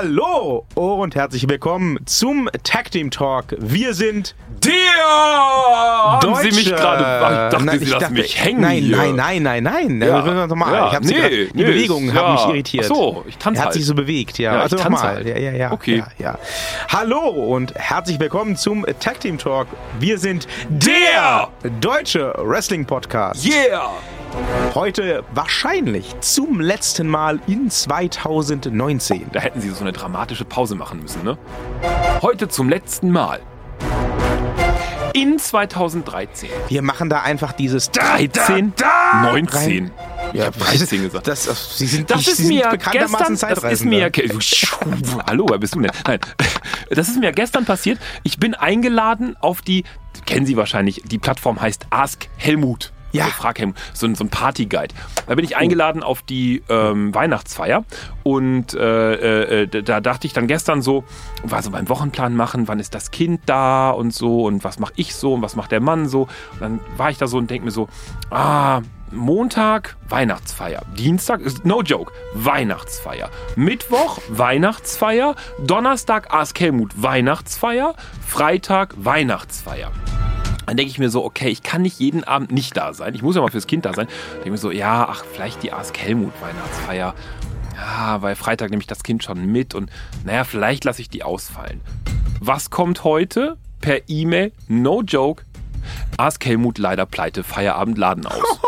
Hallo und herzlich willkommen zum Tag Team Talk. Wir sind der! Haben Sie mich Deutsche. gerade. Ich dachte, Nein, Sie ich lassen dachte- mich hängen. Nein, hier. nein, nein, nein, nein. Ja. Ja. Nochmal. Ja, Ich hab sie nee, grad, die nee, Bewegungen ist- haben mich ja. irritiert. Ach so, ich tanze Er hat halt. sich so bewegt, ja. Ja, also ich tanze nochmal. halt. Ja, ja, ja. Okay. Ja, ja. Hallo und herzlich willkommen zum Tag Team Talk. Wir sind der deutsche Wrestling Podcast. Yeah! Heute wahrscheinlich zum letzten Mal in 2019. Da hätten Sie so eine dramatische Pause machen müssen, ne? Heute zum letzten Mal. In 2013. Wir machen da einfach dieses 13? 19. Ich Ja, hab 13 gesagt. Das, Sie sind, Das Sie ist sind mir bekanntermaßen gestern, das ist mir, hallo, wer bist du denn? Nein, das ist mir gestern passiert. Ich bin eingeladen auf die, kennen Sie wahrscheinlich, die Plattform heißt Ask Helmut. Ja. Also Frag Helmut, so ein, so ein Partyguide. Da bin ich eingeladen auf die ähm, Weihnachtsfeier und äh, äh, da dachte ich dann gestern so, war so beim Wochenplan machen, wann ist das Kind da und so und was mache ich so und was macht der Mann so. Und dann war ich da so und denke mir so, ah, Montag Weihnachtsfeier, Dienstag ist no joke Weihnachtsfeier, Mittwoch Weihnachtsfeier, Donnerstag Ask Helmut Weihnachtsfeier, Freitag Weihnachtsfeier. Dann denke ich mir so, okay, ich kann nicht jeden Abend nicht da sein. Ich muss ja mal fürs Kind da sein. Denke ich mir so, ja, ach, vielleicht die Ask Helmut Weihnachtsfeier. Ja, weil Freitag nehme ich das Kind schon mit und naja, vielleicht lasse ich die ausfallen. Was kommt heute? Per E-Mail, no joke. Ask Helmut leider pleite, Feierabend Laden aus.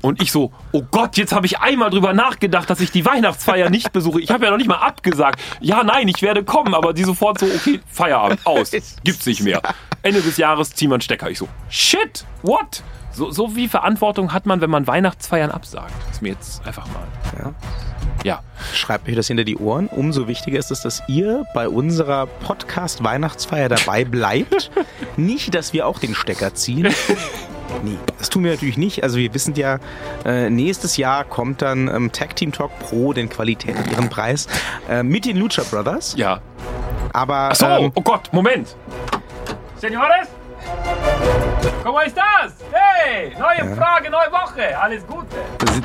Und ich so, oh Gott, jetzt habe ich einmal drüber nachgedacht, dass ich die Weihnachtsfeier nicht besuche. Ich habe ja noch nicht mal abgesagt. Ja, nein, ich werde kommen, aber die sofort so, okay, Feierabend, aus. Gibt's nicht mehr. Ende des Jahres ziehen wir einen Stecker. Ich so, shit, what? So, so wie Verantwortung hat man, wenn man Weihnachtsfeiern absagt. ist mir jetzt einfach mal. Ja. Ja. Schreibt euch das hinter die Ohren. Umso wichtiger ist es, dass ihr bei unserer Podcast-Weihnachtsfeier dabei bleibt. nicht, dass wir auch den Stecker ziehen. Nee, das tun wir natürlich nicht. Also wir wissen ja, äh, nächstes Jahr kommt dann ähm, Tag Team Talk Pro, den Qualität und ihren Preis, äh, mit den Lucha Brothers. Ja. Aber Ach so, ähm, oh Gott, Moment. Senores? ¿Cómo estás? Hey, neue Frage, neue Woche. Alles Gute.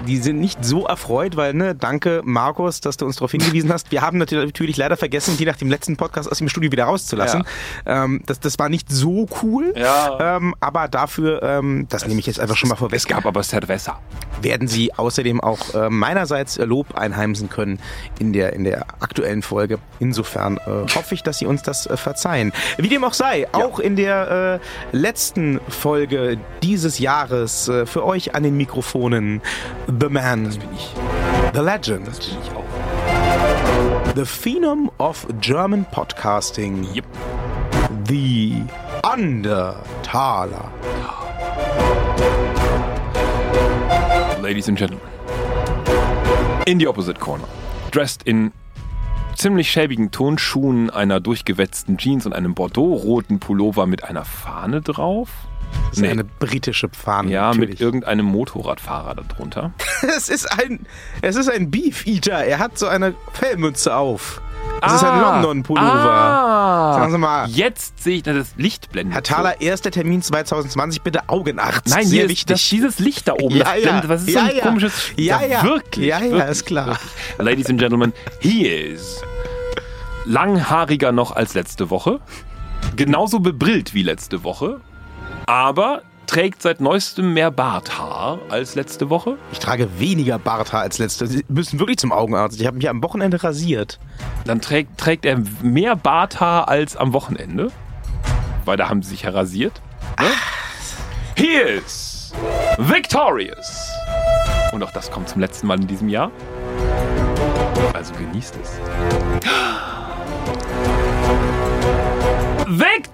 die sind nicht so erfreut, weil, ne, danke Markus, dass du uns darauf hingewiesen hast. Wir haben natürlich leider vergessen, die nach dem letzten Podcast aus dem Studio wieder rauszulassen. Ähm, das, das war nicht so cool. Ja. Ähm, aber dafür, ähm, das nehme ich jetzt einfach schon mal vorweg, Es gab aber Cerveza. werden sie außerdem auch äh, meinerseits Lob einheimsen können in der, in der aktuellen Folge. Insofern äh, hoffe ich, dass sie uns das äh, verzeihen. Wie dem auch sei, auch in der äh, letzten Folge dieses Jahres äh, für euch an den Mikrofonen The Man. The Legend. The Phenom of German Podcasting, Yep. The Undertaler. Ladies and Gentlemen. In the opposite corner. Dressed in ziemlich schäbigen Turnschuhen, einer durchgewetzten Jeans und einem bordeaux-roten Pullover mit einer Fahne drauf. Das ist eine britische Fahne. ja, mit natürlich. irgendeinem Motorradfahrer darunter. Es ist ein, es ist ein Beef Eater. Er hat so eine Fellmütze auf. Es ist ein Ah. London Pullover. Ah, Sagen Sie mal. Jetzt sehe ich das Licht blendet. Herr Thaler, erster Termin 2020, bitte Augenarzt. Nein, sehr hier ist wichtig. das, dieses Licht da oben. Ja, das ja. blendet. Was ist Ja, so ein ja. komisches... Ja, ja. Wirklich. Ja, ja, wirklich, ist klar. Wirklich. Ladies and Gentlemen, he is langhaariger noch als letzte Woche. Genauso bebrillt wie letzte Woche. Aber trägt seit neuestem mehr Barthaar als letzte Woche. ich trage weniger Barthaar als letzte. Sie müssen wirklich zum Augenarzt. Ich habe mich am Wochenende rasiert. Dann trägt, trägt er mehr Barthaar als am Wochenende. Weil da haben sie sich ja rasiert. Ne? He is victorious. Und auch das kommt zum letzten Mal in diesem Jahr. Also genießt es. Victor!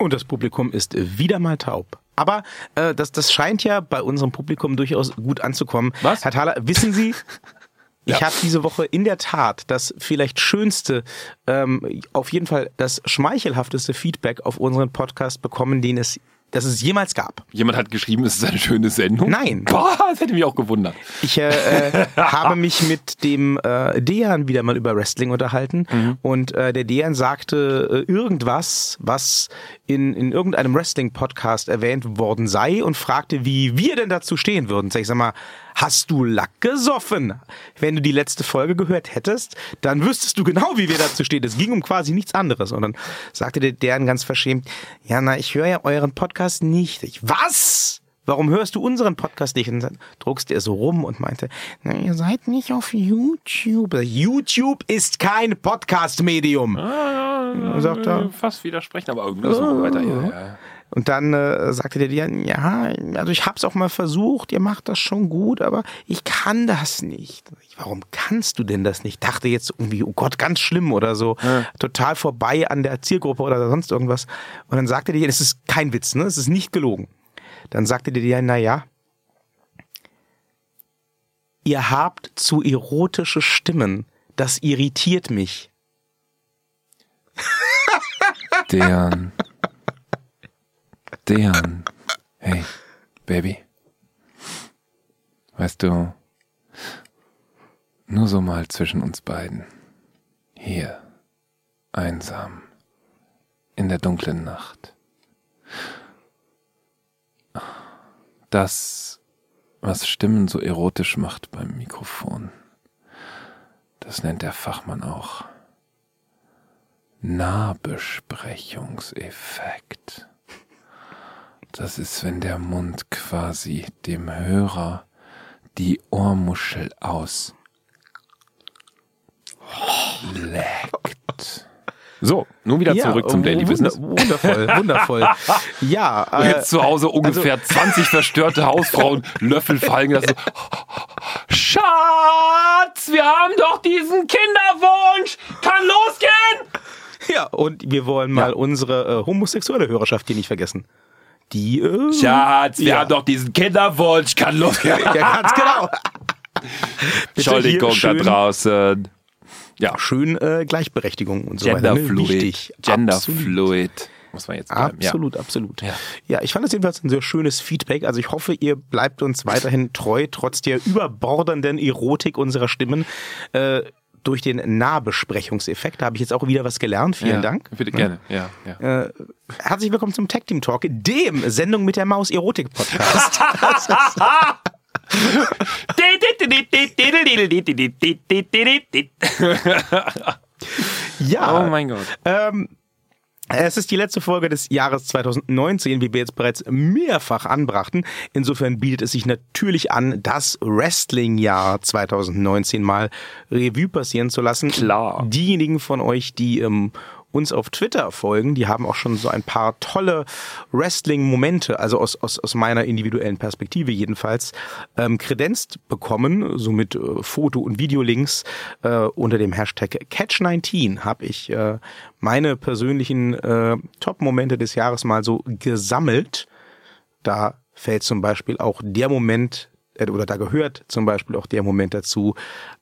Und das Publikum ist wieder mal taub. Aber äh, das, das scheint ja bei unserem Publikum durchaus gut anzukommen. Was? Herr Thaler, wissen Sie, Ich Ja. habe diese Woche in der Tat das vielleicht schönste, ähm, auf jeden Fall das schmeichelhafteste Feedback auf unseren Podcast bekommen, den es das es jemals gab. Jemand hat geschrieben, es ist eine schöne Sendung. Nein. Boah, das hätte mich auch gewundert. Ich äh, äh, habe mich mit dem äh, Dejan wieder mal über Wrestling unterhalten Mhm. und äh, der Dejan sagte äh, irgendwas, was in, in irgendeinem Wrestling-Podcast erwähnt worden sei und fragte, wie wir denn dazu stehen würden. Sag ich sag mal, hast du Lack gesoffen? Wenn du die letzte Folge gehört hättest, dann wüsstest du genau, wie wir dazu stehen. Es ging um quasi nichts anderes. Und dann sagte der Dejan ganz verschämt, ja, na, ich höre ja euren Podcast nicht. Ich, was? Warum hörst du unseren Podcast nicht? Und dann druckste er so rum und meinte, na, ihr seid nicht auf YouTube. YouTube ist kein Podcast-Medium. Ah, sagt er. Fast widersprechen, aber irgendwas so weiter. Ja, ja. Und dann äh, sagte der Dian, ja, also ich hab's auch mal versucht, ihr macht das schon gut, aber ich kann das nicht. Ich, Warum kannst du denn das nicht? Dachte jetzt irgendwie, oh Gott, ganz schlimm oder so, total vorbei an der Zielgruppe oder sonst irgendwas. Und dann sagte der Dian, es ist kein Witz, ne? Es ist nicht gelogen. Dann sagte der Dian, na ja, ihr habt zu erotische Stimmen. Das irritiert mich. Dejan. Dejan. Hey, Baby. Weißt du, nur so mal zwischen uns beiden. Hier, einsam, in der dunklen Nacht. Das, was Stimmen so erotisch macht beim Mikrofon, das nennt der Fachmann auch Nahbesprechungseffekt. Das ist, wenn der Mund quasi dem Hörer die Ohrmuschel aus leckt. So, nun wieder zurück zum Daily wunder- Business. Wundervoll, wundervoll. Ja, äh, jetzt zu Hause ungefähr 20 verstörte Hausfrauen Löffel fallen lassen. Schatz, wir haben doch diesen Kinderwunsch. Kann losgehen. ja, und wir wollen mal Ja. unsere äh, homosexuelle Hörerschaft hier nicht vergessen. Die, äh, Schatz, wir Ja. haben doch diesen Kinderwunsch. Kann losgehen. ja, ganz genau. Entschuldigung da draußen. Ja, schön äh, Gleichberechtigung und so weiter. ne? Genderfluid. Wichtig. Genderfluid. Muss man jetzt bleiben. Absolut, absolut. Ja. Ja. ich fand das jedenfalls ein sehr schönes Feedback. Also ich hoffe, ihr bleibt uns weiterhin treu, trotz der überbordernden Erotik unserer Stimmen. Äh, durch den Nahbesprechungseffekt. Da habe ich jetzt auch wieder was gelernt. Vielen Ja. Dank. Bitte gerne. Ja, ja. Äh, herzlich willkommen zum Tag Team Talk, dem Sendung mit der Maus Erotik Podcast. ja, Oh mein Gott. Ähm, es ist die letzte Folge des Jahres 2019, wie wir jetzt bereits mehrfach anbrachten. Insofern bietet es sich natürlich an, das Wrestling-Jahr 2019 mal Revue passieren zu lassen. Klar. Diejenigen von euch, die ähm, uns auf Twitter folgen, die haben auch schon so ein paar tolle Wrestling-Momente, also aus, aus, aus meiner individuellen Perspektive jedenfalls, ähm, kredenzt bekommen, so mit äh, Foto- und Videolinks äh, unter dem Hashtag Catch19 habe ich äh, meine persönlichen äh, Top-Momente des Jahres mal so gesammelt. Da fällt zum Beispiel auch der Moment, oder da gehört zum Beispiel auch der Moment dazu,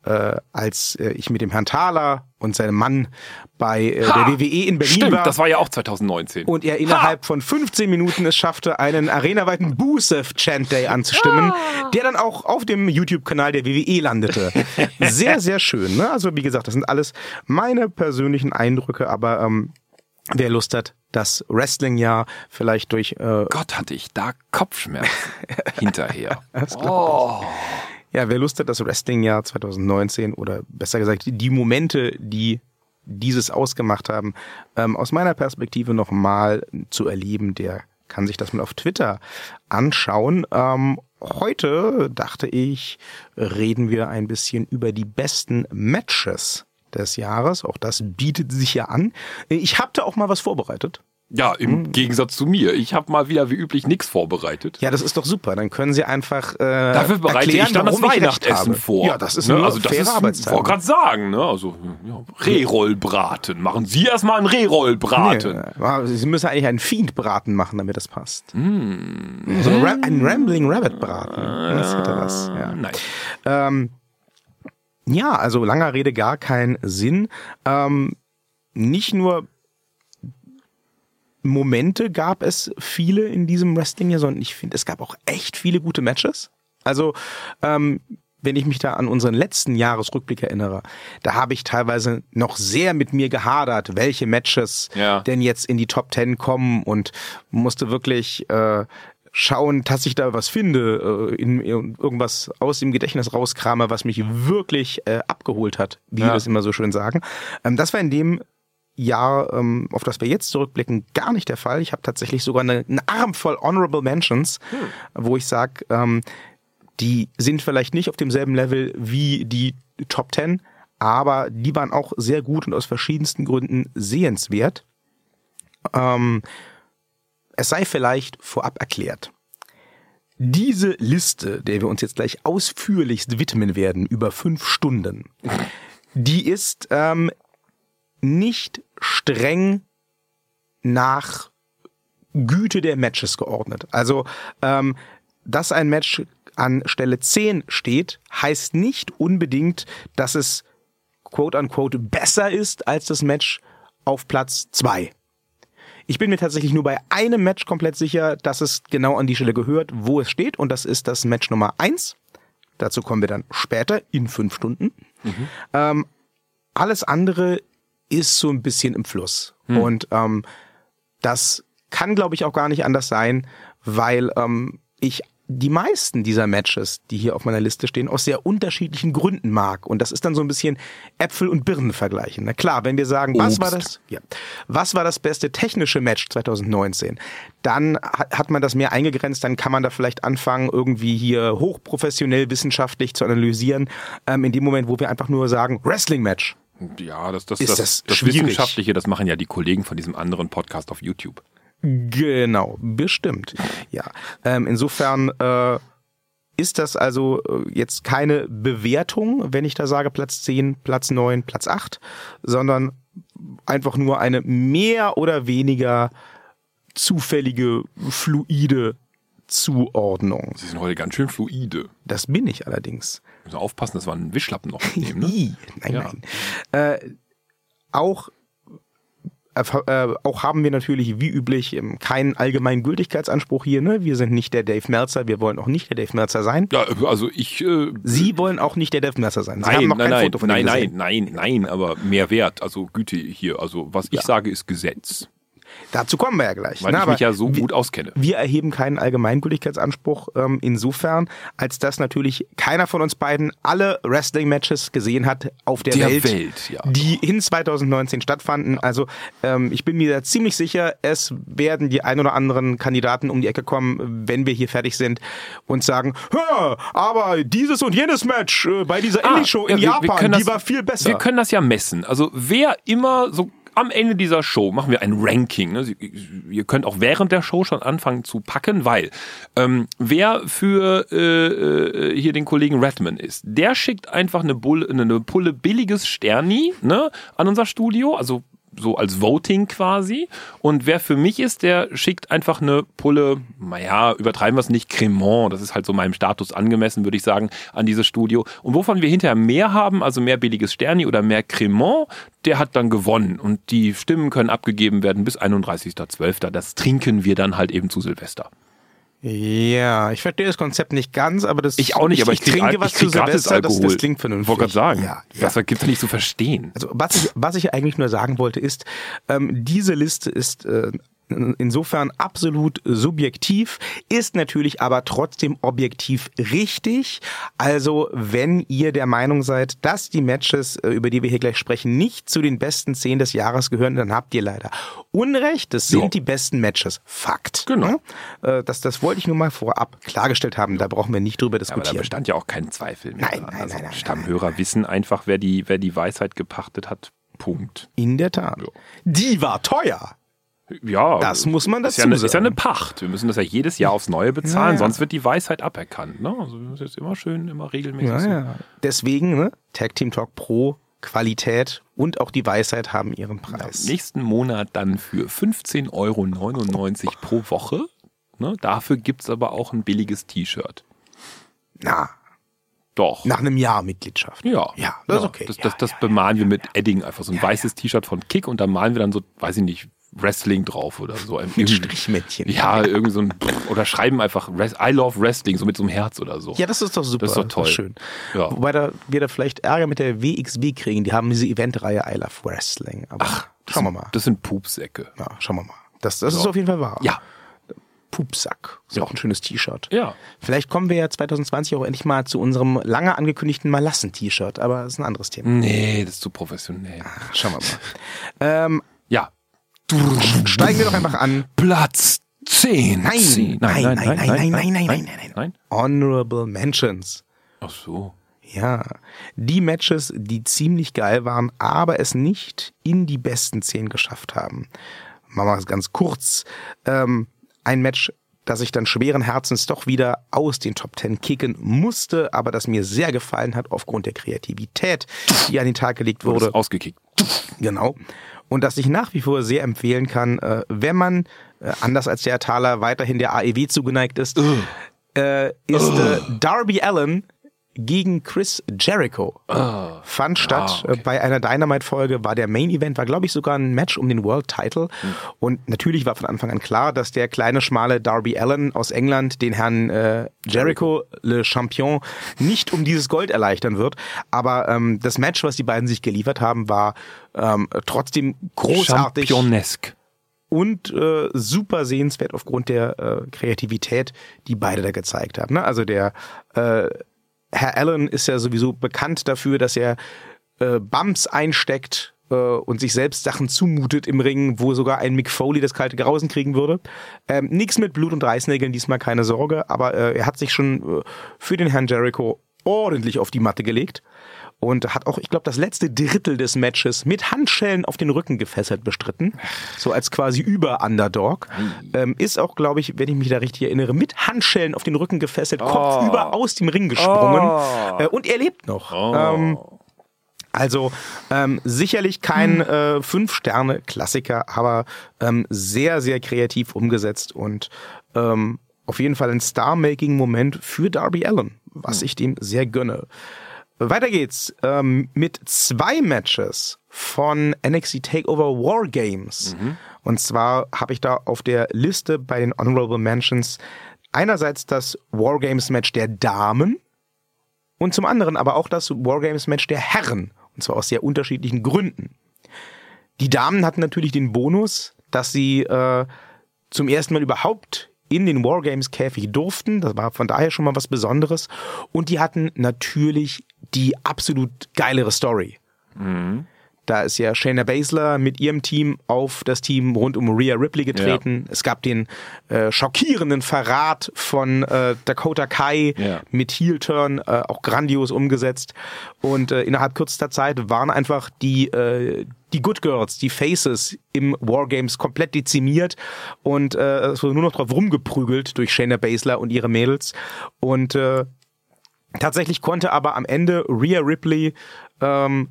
äh, als äh, ich mit dem Herrn Thaler und seinem Mann bei äh, der Ha! WWE in Berlin Stimmt, war. das war ja auch 2019. und er innerhalb von 15 Minuten es schaffte, einen arenaweiten Busev Chant Day anzustimmen, der dann auch auf dem YouTube-Kanal der WWE landete. Sehr, sehr schön. Ne? Also wie gesagt, das sind alles meine persönlichen Eindrücke, aber ähm, wer Lust hat, das Wrestling-Jahr vielleicht durch äh, Gott hatte ich da Kopfschmerzen hinterher. Das Oh. Ja, wer Lust hat, das Wrestling-Jahr 2019 oder besser gesagt die Momente, die dieses ausgemacht haben, ähm, aus meiner Perspektive nochmal zu erleben, der kann sich das mal auf Twitter anschauen. Ähm, heute dachte ich, reden wir ein bisschen über die besten Matches des Jahres. Auch das bietet sich ja an. Ich habe da auch mal was vorbereitet. Ja, im Hm. Gegensatz zu mir. Ich habe mal wieder wie üblich nichts vorbereitet. Ja, das ist doch super. Dann können Sie einfach äh, Dafür bereite erklären, ich dann das ich Weihnachtsessen vor. Ja, das ist ne? also das ist, Arbeitszeit. wollte gerade sagen, ne? Also ja, Rehrollbraten. Machen Sie erstmal einen Rehrollbraten. Nee, Sie müssen eigentlich einen Fiend-Braten machen, damit das passt. Mm. So ein, Ra Rambling Rabbit-Braten. Das hätte was. Ja. Nein. Ähm, ja, also langer Rede gar keinen Sinn. Ähm, nicht nur Momente gab es viele in diesem Wrestling Jahr, sondern ich finde, es gab auch echt viele gute Matches. Also, ähm, wenn ich mich da an unseren letzten Jahresrückblick erinnere, da habe ich teilweise noch sehr mit mir gehadert, welche Matches Ja. denn jetzt in die Top Ten kommen und musste wirklich äh, schauen, dass ich da was finde, äh, in, in irgendwas aus dem Gedächtnis rauskrame, was mich wirklich äh, abgeholt hat, wie Ja. wir das immer so schön sagen. Ähm, das war in dem Jahr, ähm, auf das wir jetzt zurückblicken, gar nicht der Fall. Ich habe tatsächlich sogar eine, einen Arm voll Honorable Mentions, wo ich sage, ähm, die sind vielleicht nicht auf demselben Level wie die Top 10, aber die waren auch sehr gut und aus verschiedensten Gründen sehenswert. Ähm, es sei vielleicht vorab erklärt. Diese Liste, der wir uns jetzt gleich ausführlichst widmen werden, über fünf Stunden, die ist ähm, nicht streng nach Güte der Matches geordnet. Also, ähm, dass ein Match an Stelle 10 steht, heißt nicht unbedingt, dass es quote unquote besser ist als das Match auf Platz 2. Ich bin mir tatsächlich nur bei einem Match komplett sicher, dass es genau an die Stelle gehört, wo es steht, und das ist das Match Nummer 1. Dazu kommen wir dann später in fünf Stunden. Ähm, alles andere ist so ein bisschen im Fluss. Und ähm, das kann, glaube ich, auch gar nicht anders sein, weil ähm, ich die meisten dieser Matches, die hier auf meiner Liste stehen, aus sehr unterschiedlichen Gründen mag. Und das ist dann so ein bisschen Äpfel und Birnen vergleichen. Na klar, wenn wir sagen, was Obst. war das? Ja. Was war das beste technische Match 2019? Dann hat man das mehr eingegrenzt, dann kann man da vielleicht anfangen, irgendwie hier hochprofessionell wissenschaftlich zu analysieren. Ähm, in dem Moment, wo wir einfach nur sagen, Wrestling-Match. Ja, das, das, Ist das, das das? Wissenschaftliche, das machen ja die Kollegen von diesem anderen Podcast auf YouTube. Genau, bestimmt. Ja, ähm, insofern äh, ist das also äh, jetzt keine Bewertung, wenn ich da sage Platz 10, Platz 9, Platz 8, sondern einfach nur eine mehr oder weniger zufällige, fluide Zuordnung. Sie sind heute ganz schön fluide. Das bin ich allerdings. Müssen aufpassen, dass wir einen Wischlappen noch mitnehmen. Ne? Nein, Ja. nein. Äh, auch äh, auch haben wir natürlich wie üblich ähm, keinen allgemeinen Gültigkeitsanspruch hier. Ne? Wir sind nicht der Dave Meltzer, wir wollen auch nicht der Dave Meltzer sein. Ja, also ich. Äh, Sie wollen auch nicht der Dave Meltzer sein. Sie Nein, haben noch nein, kein nein, Foto von nein, nein, nein, nein, aber mehr Wert, also Güte hier. Also was ich Ja. sage, ist Gesetz, Dazu kommen wir ja gleich. weil Na, ich aber mich ja so wir, gut auskenne. wir erheben keinen Allgemeingültigkeitsanspruch ähm, insofern, als dass natürlich keiner von uns beiden alle Wrestling-Matches gesehen hat auf der, Der Welt, Welt, ja. die in 2019 stattfanden. Also ähm, ich bin mir da ziemlich sicher, es werden die ein oder anderen Kandidaten um die Ecke kommen, wenn wir hier fertig sind und sagen, "Hä, aber dieses und jenes Match äh, bei dieser Ah, Indie-Show in ja, wir- wir Japan, können die das- war viel besser. Wir können das ja messen. Also wer immer so am Ende dieser Show machen wir ein Ranking. Ne? Sie, ihr könnt auch während der Show schon anfangen zu packen, weil ähm, wer für äh, äh, hier den Kollegen Redman ist, der schickt einfach eine, Bulle, eine Pulle billiges Sterni ne, an unser Studio, also so als Voting quasi. Und wer für mich ist, der schickt einfach eine Pulle, naja, übertreiben wir es nicht, Cremant, das ist halt so meinem Status angemessen, würde ich sagen, an dieses Studio. Und wovon wir hinterher mehr haben, also mehr billiges Sterni oder mehr Cremant, der hat dann gewonnen. Und die Stimmen können abgegeben werden bis 31.12. Das trinken wir dann halt eben zu Silvester. Ja, ich verstehe das Konzept nicht ganz, aber das Ich auch nicht, aber ich, krieg, trinke ich was krieg zu Silvester, das, das klingt vernünftig. Ich wollte gerade sagen, Ja, ja. das gibt's ja nicht zu verstehen. Also was ich, was ich eigentlich nur sagen wollte ist, ähm, diese Liste ist äh, insofern absolut subjektiv, ist natürlich aber trotzdem objektiv richtig. Also wenn ihr der Meinung seid, dass die Matches, äh, über die wir hier gleich sprechen, nicht zu den besten zehn des Jahres gehören, dann habt ihr leider Unrecht. Das sind Ja. die besten Matches. Fakt. Genau. Ja? Äh, Das, das wollte ich nur mal vorab klargestellt haben. Da brauchen wir nicht drüber Aber da diskutieren. bestand ja auch kein Zweifel mehr. Nein, nein, also nein, nein, Stammhörer wissen einfach, wer die, wer die Weisheit gepachtet hat. Punkt. In der Tat. Ja. Die war teuer. Ja, Das muss man ist ja, dazu eine, ist ja eine sagen. Pacht. Wir müssen das ja jedes Jahr aufs Neue bezahlen, Ja, ja. sonst wird die Weisheit aberkannt. Ne? Also wir müssen jetzt immer schön, immer regelmäßig. Ja, ja. Deswegen, ne, Tag Team Talk Pro, Qualität und auch die Weisheit haben ihren Preis. Nächsten Monat dann für 15,99 Euro pro Woche. Ne? Dafür gibt's aber auch ein billiges T-Shirt. Na, Doch. nach einem Jahr Mitgliedschaft. Ja, Ja, das ist okay. Das, Ja, das, das ja, bemalen wir mit Edding einfach so ein weißes T-Shirt von Kick und da malen wir dann so, weiß ich nicht, Wrestling drauf oder so. Ein, Mit Strichmännchen. Ja, irgendwie so ein, oder schreiben einfach I love Wrestling, so mit so einem Herz oder so. Ja, das ist doch super. Das ist doch toll. schön. Ja. Wobei da, wir da vielleicht Ärger mit der WXW kriegen. Die haben diese Eventreihe I Love Wrestling. Aber Ach, schauen wir mal. Das sind Pupsäcke. Ja, schauen wir mal. Das, das ist auf jeden Fall wahr. Ja. Pupsack. Ist auch ein schönes T-Shirt. Ja. Vielleicht kommen wir ja 2020 auch endlich mal zu unserem lange angekündigten Malassen-T-Shirt, aber das ist ein anderes Thema. Nee, das ist zu professionell. Schauen wir mal. ähm, Ja. Steigen wir doch einfach an. Platz 10. Nein, Zehn. nein, nein, nein, nein, nein, nein, nein, nein, nein. nein. Honorable Mentions. Ach so. Ja, die Matches, die ziemlich geil waren, aber es nicht in die besten zehn geschafft haben. Machen wir es ganz kurz. Ähm, ein Match, das ich dann schweren Herzens doch wieder aus den Top Ten kicken musste, aber das mir sehr gefallen hat aufgrund der Kreativität, die an den Tag gelegt Wurde wurde. ausgekickt. Genau. Und das ich nach wie vor sehr empfehlen kann, äh, wenn man, äh, anders als der Thaler, weiterhin der AEW zugeneigt ist, äh, ist äh, Darby Allen gegen Chris Jericho. Fand statt Ah, okay. bei einer Dynamite-Folge, war der Main Event, war glaube ich sogar ein Match um den World Title. Hm. Und natürlich war von Anfang an klar, dass der kleine, schmale Darby Allen aus England den Herrn äh, Jericho, Le Champion, nicht um dieses Gold erleichtern wird. Aber ähm, das Match, was die beiden sich geliefert haben, war ähm, trotzdem großartig Championesk. und äh, super sehenswert aufgrund der äh, Kreativität, die beide da gezeigt haben. Ne? Also der äh, Herr Allen ist ja sowieso bekannt dafür, dass er äh, Bumps einsteckt äh, und sich selbst Sachen zumutet im Ring, wo sogar ein Mick Foley das kalte Grausen kriegen würde. Ähm, Nix mit Blut und Reißnägeln, diesmal keine Sorge, aber äh, er hat sich schon äh, für den Herrn Jericho ordentlich auf die Matte gelegt und hat auch, ich glaube, das letzte Drittel des Matches mit Handschellen auf den Rücken gefesselt bestritten, so als quasi Über-Underdog. Ähm, ist auch, glaube ich, wenn ich mich da richtig erinnere, mit Handschellen auf den Rücken gefesselt, kopfüber aus dem Ring gesprungen. Äh, und er lebt noch. Ähm, also ähm, sicherlich kein äh, Fünf-Sterne-Klassiker, aber ähm, sehr, sehr kreativ umgesetzt und ähm, auf jeden Fall ein Star-Making-Moment für Darby Allen, was ich dem sehr gönne. Weiter geht's ähm, mit zwei Matches von NXT Takeover War Games. Und zwar habe ich da auf der Liste bei den Honorable Mentions einerseits das War Games Match der Damen und zum anderen aber auch das War Games Match der Herren. Und zwar aus sehr unterschiedlichen Gründen. Die Damen hatten natürlich den Bonus, dass sie äh, zum ersten Mal überhaupt in den Wargames Käfig durften. Das war von daher schon mal was Besonderes. Und die hatten natürlich die absolut geilere Story. Da ist ja Shayna Baszler mit ihrem Team auf das Team rund um Rhea Ripley getreten. Es gab den äh, schockierenden Verrat von äh, Dakota Kai Ja. mit Heel-Turn, äh, auch grandios umgesetzt. Und äh, innerhalb kürzester Zeit waren einfach die, äh, die Good Girls, die Faces im Wargames komplett dezimiert und äh, es wurde nur noch drauf rumgeprügelt durch Shayna Baszler und ihre Mädels. Und äh, tatsächlich konnte aber am Ende Rhea Ripley ähm,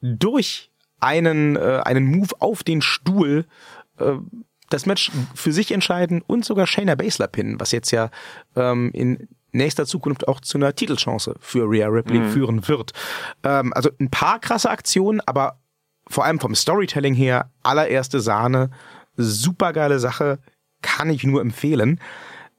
durch einen, äh, einen Move auf den Stuhl äh, das Match für sich entscheiden und sogar Shayna Baszler pinnen, was jetzt ja ähm, in nächster Zukunft auch zu einer Titelchance für Rhea Ripley führen wird. Ähm, also ein paar krasse Aktionen, aber vor allem vom Storytelling her allererste Sahne, supergeile Sache, kann ich nur empfehlen.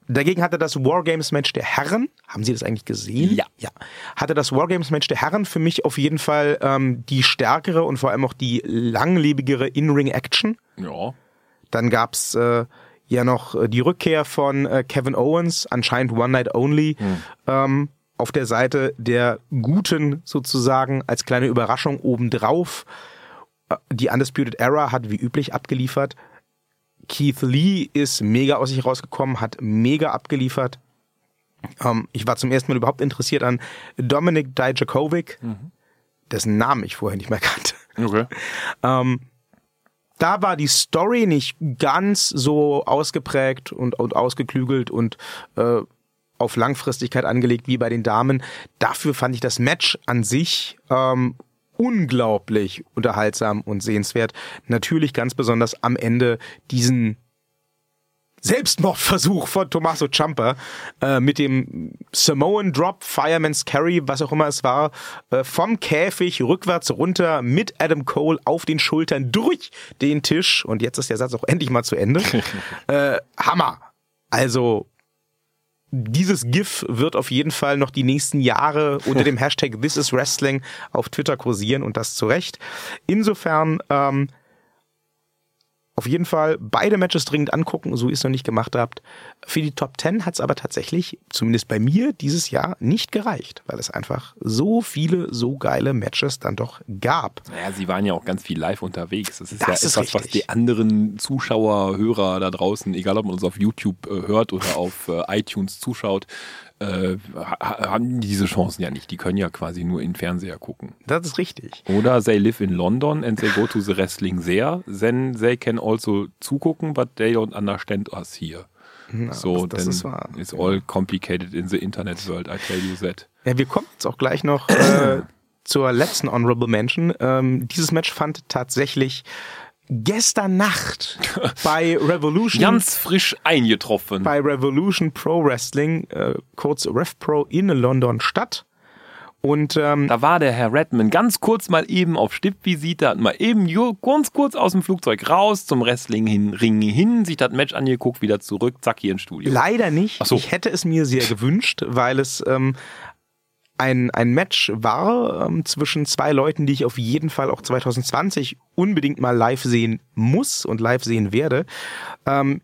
Dagegen hatte das Wargames-Match der Herren, haben Sie das eigentlich gesehen? Ja. ja. Hatte das Wargames-Match der Herren für mich auf jeden Fall ähm, die stärkere und vor allem auch die langlebigere In-Ring-Action. Ja. Dann gab's äh, ja noch äh, die Rückkehr von äh, Kevin Owens, anscheinend One Night Only, ähm, auf der Seite der Guten sozusagen als kleine Überraschung obendrauf. Die Undisputed Era hat wie üblich abgeliefert. Keith Lee ist mega aus sich rausgekommen, hat mega abgeliefert. Ähm, ich war zum ersten Mal überhaupt interessiert an Dominik Dijakovic, dessen Namen ich vorher nicht mehr kannte. Okay. da war die Story nicht ganz so ausgeprägt und, und ausgeklügelt und äh, auf Langfristigkeit angelegt wie bei den Damen. Dafür fand ich das Match an sich ähm, unglaublich unterhaltsam und sehenswert. Natürlich ganz besonders am Ende diesen Selbstmordversuch von Tommaso Ciampa äh, mit dem Samoan Drop, Fireman's Carry, was auch immer es war, äh, vom Käfig rückwärts runter mit Adam Cole auf den Schultern durch den Tisch. Und jetzt ist der Satz auch endlich mal zu Ende. äh, Hammer. Also dieses GIF wird auf jeden Fall noch die nächsten Jahre unter dem Hashtag This is Wrestling auf Twitter kursieren und das zu Recht. Insofern ähm, auf jeden Fall beide Matches dringend angucken, so ihr es noch nicht gemacht habt. Für die Top 10 hat es aber tatsächlich, zumindest bei mir, dieses Jahr nicht gereicht, weil es einfach so viele, so geile Matches dann doch gab. Naja, sie waren ja auch ganz viel live unterwegs. Das ist Das ja ist etwas, was richtig. die anderen Zuschauer, Hörer da draußen, egal ob man uns auf YouTube äh, hört oder auf äh, iTunes zuschaut, äh, ha- haben diese Chancen ja nicht. Die können ja quasi nur in Fernseher gucken. Das ist richtig. Oder they live in London and they go to the wrestling there, then they can also zugucken, but they don't understand us here. so, das then ist wahr. it's all complicated in the internet world, I tell you that. Ja, wir kommen jetzt auch gleich noch äh, zur letzten Honorable Mention. Ähm, dieses Match fand tatsächlich gestern Nacht bei Revolution Ganz frisch eingetroffen. bei Revolution Pro Wrestling, äh, kurz RevPro in London statt. Und ähm, Da war der Herr Redman ganz kurz mal eben auf Stippvisite, hat mal eben ganz kurz aus dem Flugzeug raus zum Wrestling hin, Ring hin, sich das Match angeguckt, wieder zurück, zack, hier ins Studio. leider nicht. Ach so. Ich hätte es mir sehr gewünscht, weil es ähm, ein, ein Match war ähm, zwischen zwei Leuten, die ich auf jeden Fall auch 2020 unbedingt mal live sehen muss und live sehen werde. Ähm,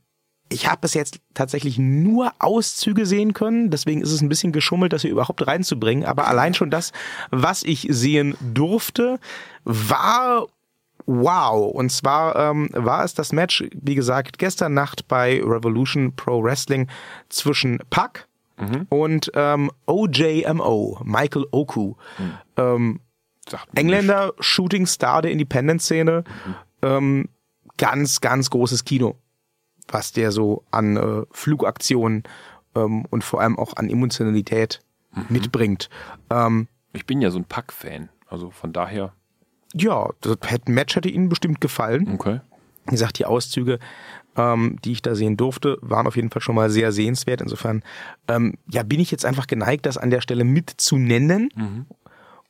ich habe bis jetzt tatsächlich nur Auszüge sehen können, deswegen ist es ein bisschen geschummelt, das hier überhaupt reinzubringen. Aber allein schon das, was ich sehen durfte, war wow. Und zwar ähm, war es das Match, wie gesagt, gestern Nacht bei Revolution Pro Wrestling zwischen Pac und ähm, OJMO, Michael Oku. Ähm, Sagt mir Engländer, Shooting Star der Independent-Szene. Ähm, ganz, ganz großes Kino, was der so an äh, Flugaktionen ähm, und vor allem auch an Emotionalität mitbringt. Ähm, nicht. Ich bin ja so ein Pack-Fan, also von daher, ja, das Match hätte Ihnen bestimmt gefallen. okay. Wie gesagt, die Auszüge, ähm, die ich da sehen durfte, waren auf jeden Fall schon mal sehr sehenswert. Insofern, ähm, ja, bin ich jetzt einfach geneigt, das an der Stelle mit zu nennen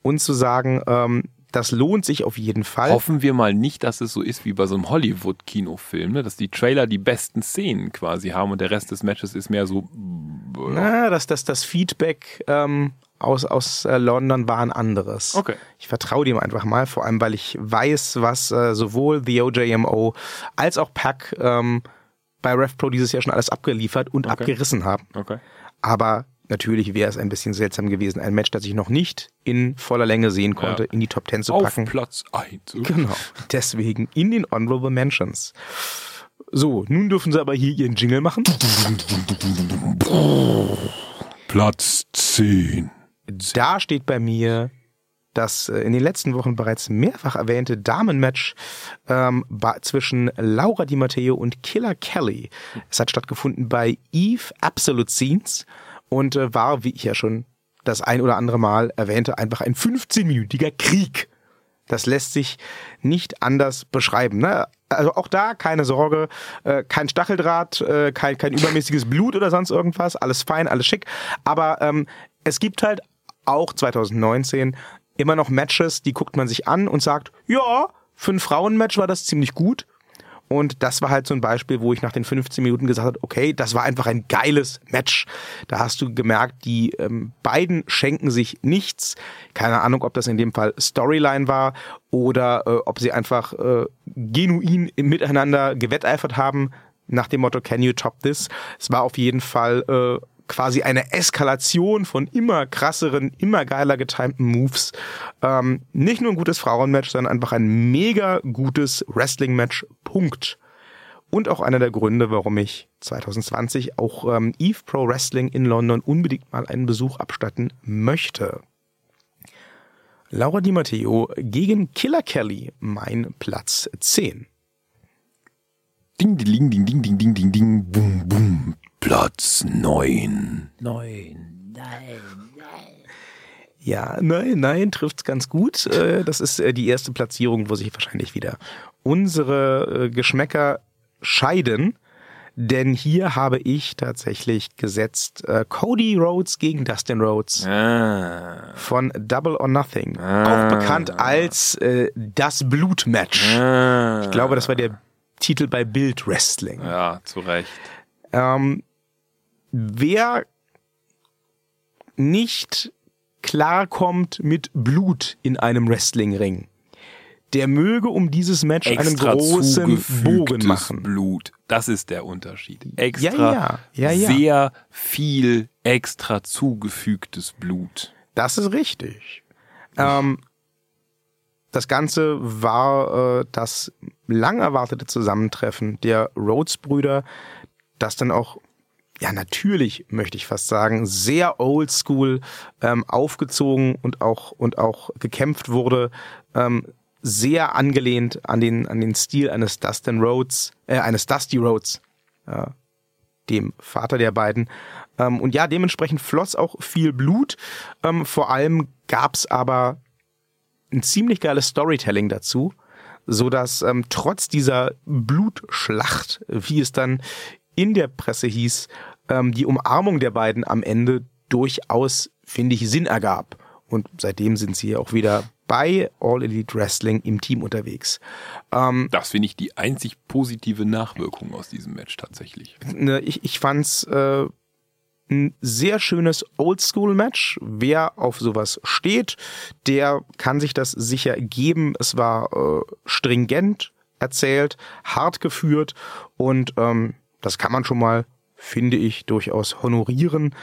und zu sagen, ähm, das lohnt sich auf jeden Fall. Hoffen wir mal nicht, dass es so ist wie bei so einem Hollywood-Kinofilm, ne? dass die Trailer die besten Szenen quasi haben und der Rest des Matches ist mehr so. Na, dass das, das Feedback ähm, aus, aus äh, London war ein anderes. Okay. Ich vertraue dem einfach mal, vor allem weil ich weiß, was äh, sowohl The OJMO als auch Pack ähm, bei RevPro dieses Jahr schon alles abgeliefert und abgerissen haben. Okay. Aber natürlich wäre es ein bisschen seltsam gewesen, ein Match, das ich noch nicht in voller Länge sehen konnte, Ja. in die Top Ten zu Auf packen. Platz 1. Genau. Deswegen in den Honorable Mentions. So, nun dürfen sie aber hier ihren Jingle machen. Platz 10. Da steht bei mir das äh, in den letzten Wochen bereits mehrfach erwähnte Damenmatch ähm, zwischen Laura Di Matteo und Killer Kelly. Es hat stattgefunden bei Eve Absolute Scenes und äh, war, wie ich ja schon das ein oder andere Mal erwähnte, einfach ein 15-minütiger Krieg. Das lässt sich nicht anders beschreiben. Ne? Also auch da keine Sorge, äh, kein Stacheldraht, äh, kein, kein übermäßiges Blut oder sonst irgendwas, alles fein, alles schick. Aber ähm, es gibt halt auch 2019 immer noch Matches, die guckt man sich an und sagt, ja, für ein Frauenmatch war das ziemlich gut. Und das war halt so ein Beispiel, wo ich nach den 15 Minuten gesagt habe, okay, das war einfach ein geiles Match. Da hast du gemerkt, die ähm, beiden schenken sich nichts. Keine Ahnung, ob das in dem Fall Storyline war oder äh, ob sie einfach äh, genuin miteinander gewetteifert haben nach dem Motto Can you top this? Es war auf jeden Fall äh, quasi eine Eskalation von immer krasseren, immer geiler getimten Moves. Ähm, nicht nur ein gutes Frauenmatch, sondern einfach ein mega gutes Wrestling-Match. Punkt. Und auch einer der Gründe, warum ich 2020 auch ähm, Eve Pro Wrestling in London unbedingt mal einen Besuch abstatten möchte. Laura Di Matteo gegen Killer Kelly, mein Platz 10. Ding, ding, ding, ding, ding, ding, ding, ding, boom, boom. Platz 9. 9. Ja, nein, nein, trifft's ganz gut. Äh, Das ist äh, die erste Platzierung, wo sich wahrscheinlich wieder unsere äh, Geschmäcker scheiden. denn hier habe ich tatsächlich gesetzt äh, Cody Rhodes gegen Dustin Rhodes Ah. von Double or Nothing. Ah. Auch bekannt als äh, das Blutmatch. Ah. Ich glaube, das war der Titel bei Bild Wrestling. Ja, zu Recht. Ähm, wer nicht klarkommt mit Blut in einem Wrestlingring, der möge um dieses Match einen Extra großen Bogen machen. Blut. Das ist der Unterschied. Extra ja, ja, ja. sehr viel extra zugefügtes Blut. Das ist richtig. Ähm, das Ganze war äh, das lang erwartete Zusammentreffen der Rhodes-Brüder, das dann auch, ja natürlich möchte ich fast sagen, sehr oldschool ähm, aufgezogen und auch, und auch gekämpft wurde. Ähm, sehr angelehnt an den, an den Stil eines Dustin Rhodes, äh, eines Dusty Rhodes, äh, dem Vater der beiden. Ähm, und ja, dementsprechend floss auch viel Blut. Ähm, vor allem gab's aber ein ziemlich geiles Storytelling dazu, so dass ähm, trotz dieser Blutschlacht, wie es dann in der Presse hieß, ähm, die Umarmung der beiden am Ende durchaus, finde ich, Sinn ergab. Und seitdem sind sie auch wieder bei All Elite Wrestling im Team unterwegs. Ähm, Das finde ich die einzig positive Nachwirkung aus diesem Match tatsächlich. ne, ich, ich fand's äh, ein sehr schönes Oldschool-Match. Wer auf sowas steht, der kann sich das sicher geben. Es war äh, stringent erzählt, hart geführt und ähm, das kann man schon mal, finde ich, durchaus honorieren.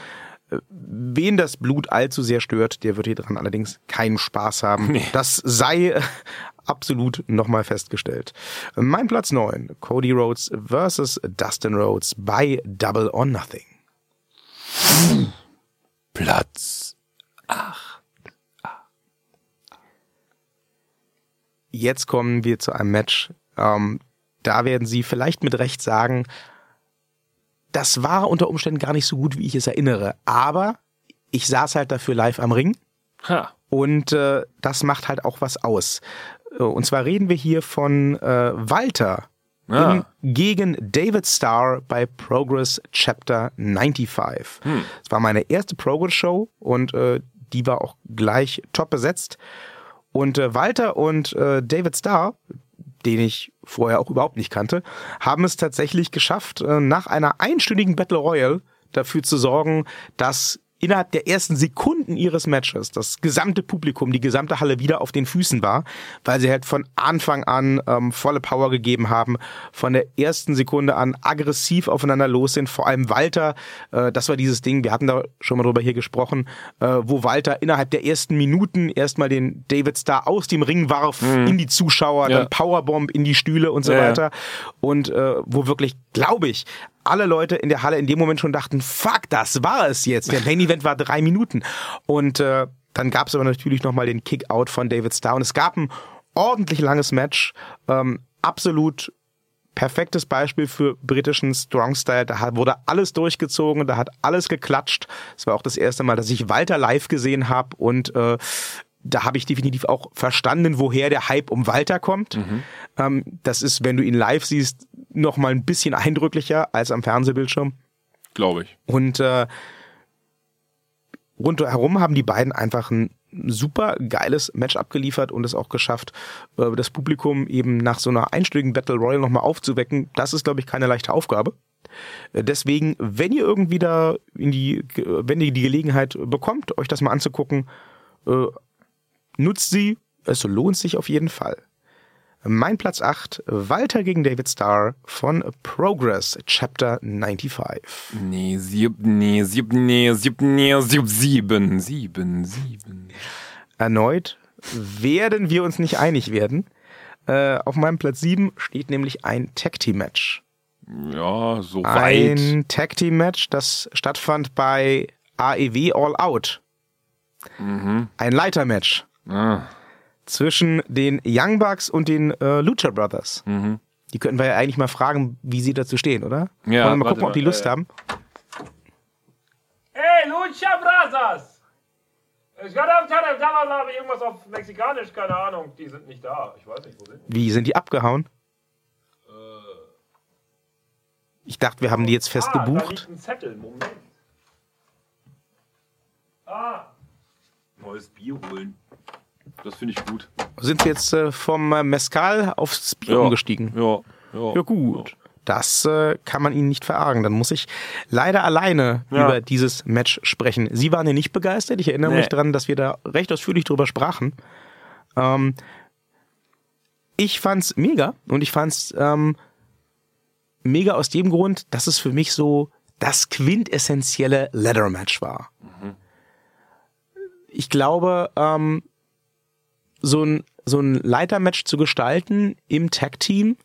Äh, Wen das Blut allzu sehr stört, der wird hier dran allerdings keinen Spaß haben. Nee. Das sei äh, absolut nochmal festgestellt. Mein Platz 9, Cody Rhodes versus Dustin Rhodes bei Double or Nothing. Platz. Jetzt kommen wir zu einem Match. Ähm, da werden Sie vielleicht mit Recht sagen, das war unter Umständen gar nicht so gut, wie ich es erinnere. Aber ich saß halt dafür live am Ring. Ha. Und äh, das macht halt auch was aus. Äh, Und zwar reden wir hier von äh, Walter Ah. in, gegen David Starr bei Progress Chapter 95. Es war meine erste Progress-Show und äh, die war auch gleich top besetzt. Und äh, Walter und äh, David Starr, den ich vorher auch überhaupt nicht kannte, haben es tatsächlich geschafft, äh, nach einer einstündigen Battle Royale dafür zu sorgen, dass innerhalb der ersten Sekunden ihres Matches das gesamte Publikum, die gesamte Halle wieder auf den Füßen war, weil sie halt von Anfang an ähm, volle Power gegeben haben, von der ersten Sekunde an aggressiv aufeinander los sind. Vor allem Walter, äh, das war dieses Ding, wir hatten da schon mal drüber hier gesprochen, äh, wo Walter innerhalb der ersten Minuten erstmal den David Starr aus dem Ring warf in die Zuschauer, Ja. dann Powerbomb in die Stühle und so Ja, ja. weiter. Und äh, wo wirklich, glaube ich, alle Leute in der Halle in dem Moment schon dachten, fuck, das war es jetzt. Der Main Event war drei Minuten. Und äh, dann gab es aber natürlich nochmal den Kick-Out von David Starr. Und es gab ein ordentlich langes Match. Ähm, absolut perfektes Beispiel für britischen Strong Style. Da wurde alles durchgezogen, da hat alles geklatscht. Es war auch das erste Mal, dass ich Walter live gesehen habe und äh, da habe ich definitiv auch verstanden, woher der Hype um Walter kommt. Ähm, das ist, wenn du ihn live siehst, noch mal ein bisschen eindrücklicher als am Fernsehbildschirm. Glaube ich. Und äh, rundherum haben die beiden einfach ein super geiles Match abgeliefert und es auch geschafft, äh, das Publikum eben nach so einer einstündigen Battle Royale nochmal aufzuwecken. Das ist, glaube ich, keine leichte Aufgabe. Äh, Deswegen, wenn ihr irgendwie da in die, wenn ihr die Gelegenheit bekommt, euch das mal anzugucken, äh, nutzt sie. Es lohnt sich auf jeden Fall. Mein Platz 8, Walter gegen David Starr von Progress Chapter 95. Nee, sieb, nee, sieb, nee, sieb, nee, sieb, sieben, sieben, sieben. Erneut werden wir uns nicht einig werden. Äh, auf meinem Platz 7 steht nämlich ein Tag Team Match. Ja, so weit. Ein Tag Team Match, das stattfand bei AEW All Out. Ein Leitermatch Ah, zwischen den Young Bucks und den äh, Lucha Brothers. Die könnten wir ja eigentlich mal fragen, wie sie dazu stehen, oder? Ja, Wollen wir mal gucken, ob die mal, Lust äh, haben? Hey, Lucha Brazas! Ich kann auf habe irgendwas auf Mexikanisch, keine Ahnung. Die sind nicht da. Ich weiß nicht, wo sind die? Wie sind die abgehauen? Ich dachte, wir haben die jetzt fest Ah, da gebucht. liegt ein Zettel. Moment. Ah, Neues Bier holen. Das finde ich gut. Sind wir jetzt äh, vom äh, Mescal aufs Bier umgestiegen? Ja, ja. Ja gut. Das äh, kann man ihnen nicht verargen. Dann muss ich leider alleine Ja. über dieses Match sprechen. Sie waren ja nicht begeistert. Ich erinnere Nee. mich daran, dass wir da recht ausführlich drüber sprachen. Ähm, ich fand's mega und ich fand's ähm, mega aus dem Grund, dass es für mich so das quintessentielle Ladder-Match war. Ich glaube, ähm, so ein, so ein Leitermatch zu gestalten im Tag-Team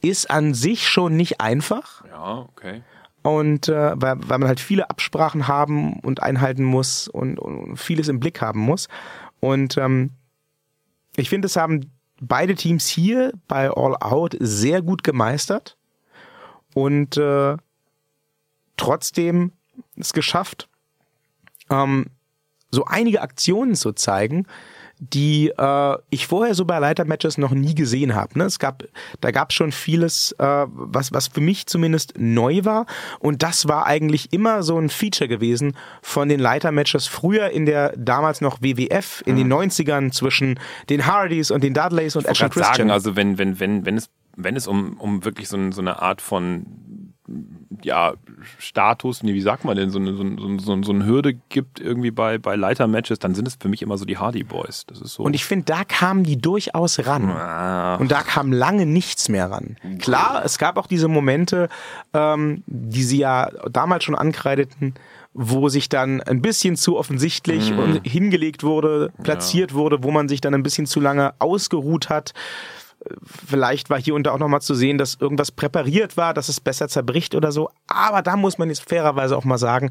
ist an sich schon nicht einfach. Ja, okay. Und äh, weil, weil man halt viele Absprachen haben und einhalten muss und, und vieles im Blick haben muss. Und ähm, ich finde, es haben beide Teams hier bei All Out sehr gut gemeistert und äh, trotzdem es geschafft, ähm, so einige Aktionen zu zeigen, die äh, ich vorher so bei Leitermatches noch nie gesehen habe. Ne? Es gab, da gab es schon vieles, äh, was was für mich zumindest neu war. Und das war eigentlich immer so ein Feature gewesen von den Leitermatches früher in der damals noch WWF in den 90ern zwischen den Hardys und den Dudleys und gerade Christian. sagen, also wenn, wenn, wenn, wenn es, wenn es um, um wirklich so, so eine Art von ja, Status, nee, wie sagt man denn, so eine, so, eine- so, eine- so eine Hürde gibt irgendwie bei, bei Leitermatches, dann sind es für mich immer so die Hardy Boys. Das ist so. Und ich finde, da kamen die durchaus ran. Ah. Und da kam lange nichts mehr ran. Klar, es gab auch diese Momente, ähm, die sie ja damals schon ankreideten, wo sich dann ein bisschen zu offensichtlich Mhm. und hingelegt wurde, platziert wurde, wo man sich dann ein bisschen zu lange ausgeruht hat. Vielleicht war hier und da auch nochmal zu sehen, dass irgendwas präpariert war, dass es besser zerbricht oder so. Aber da muss man jetzt fairerweise auch mal sagen,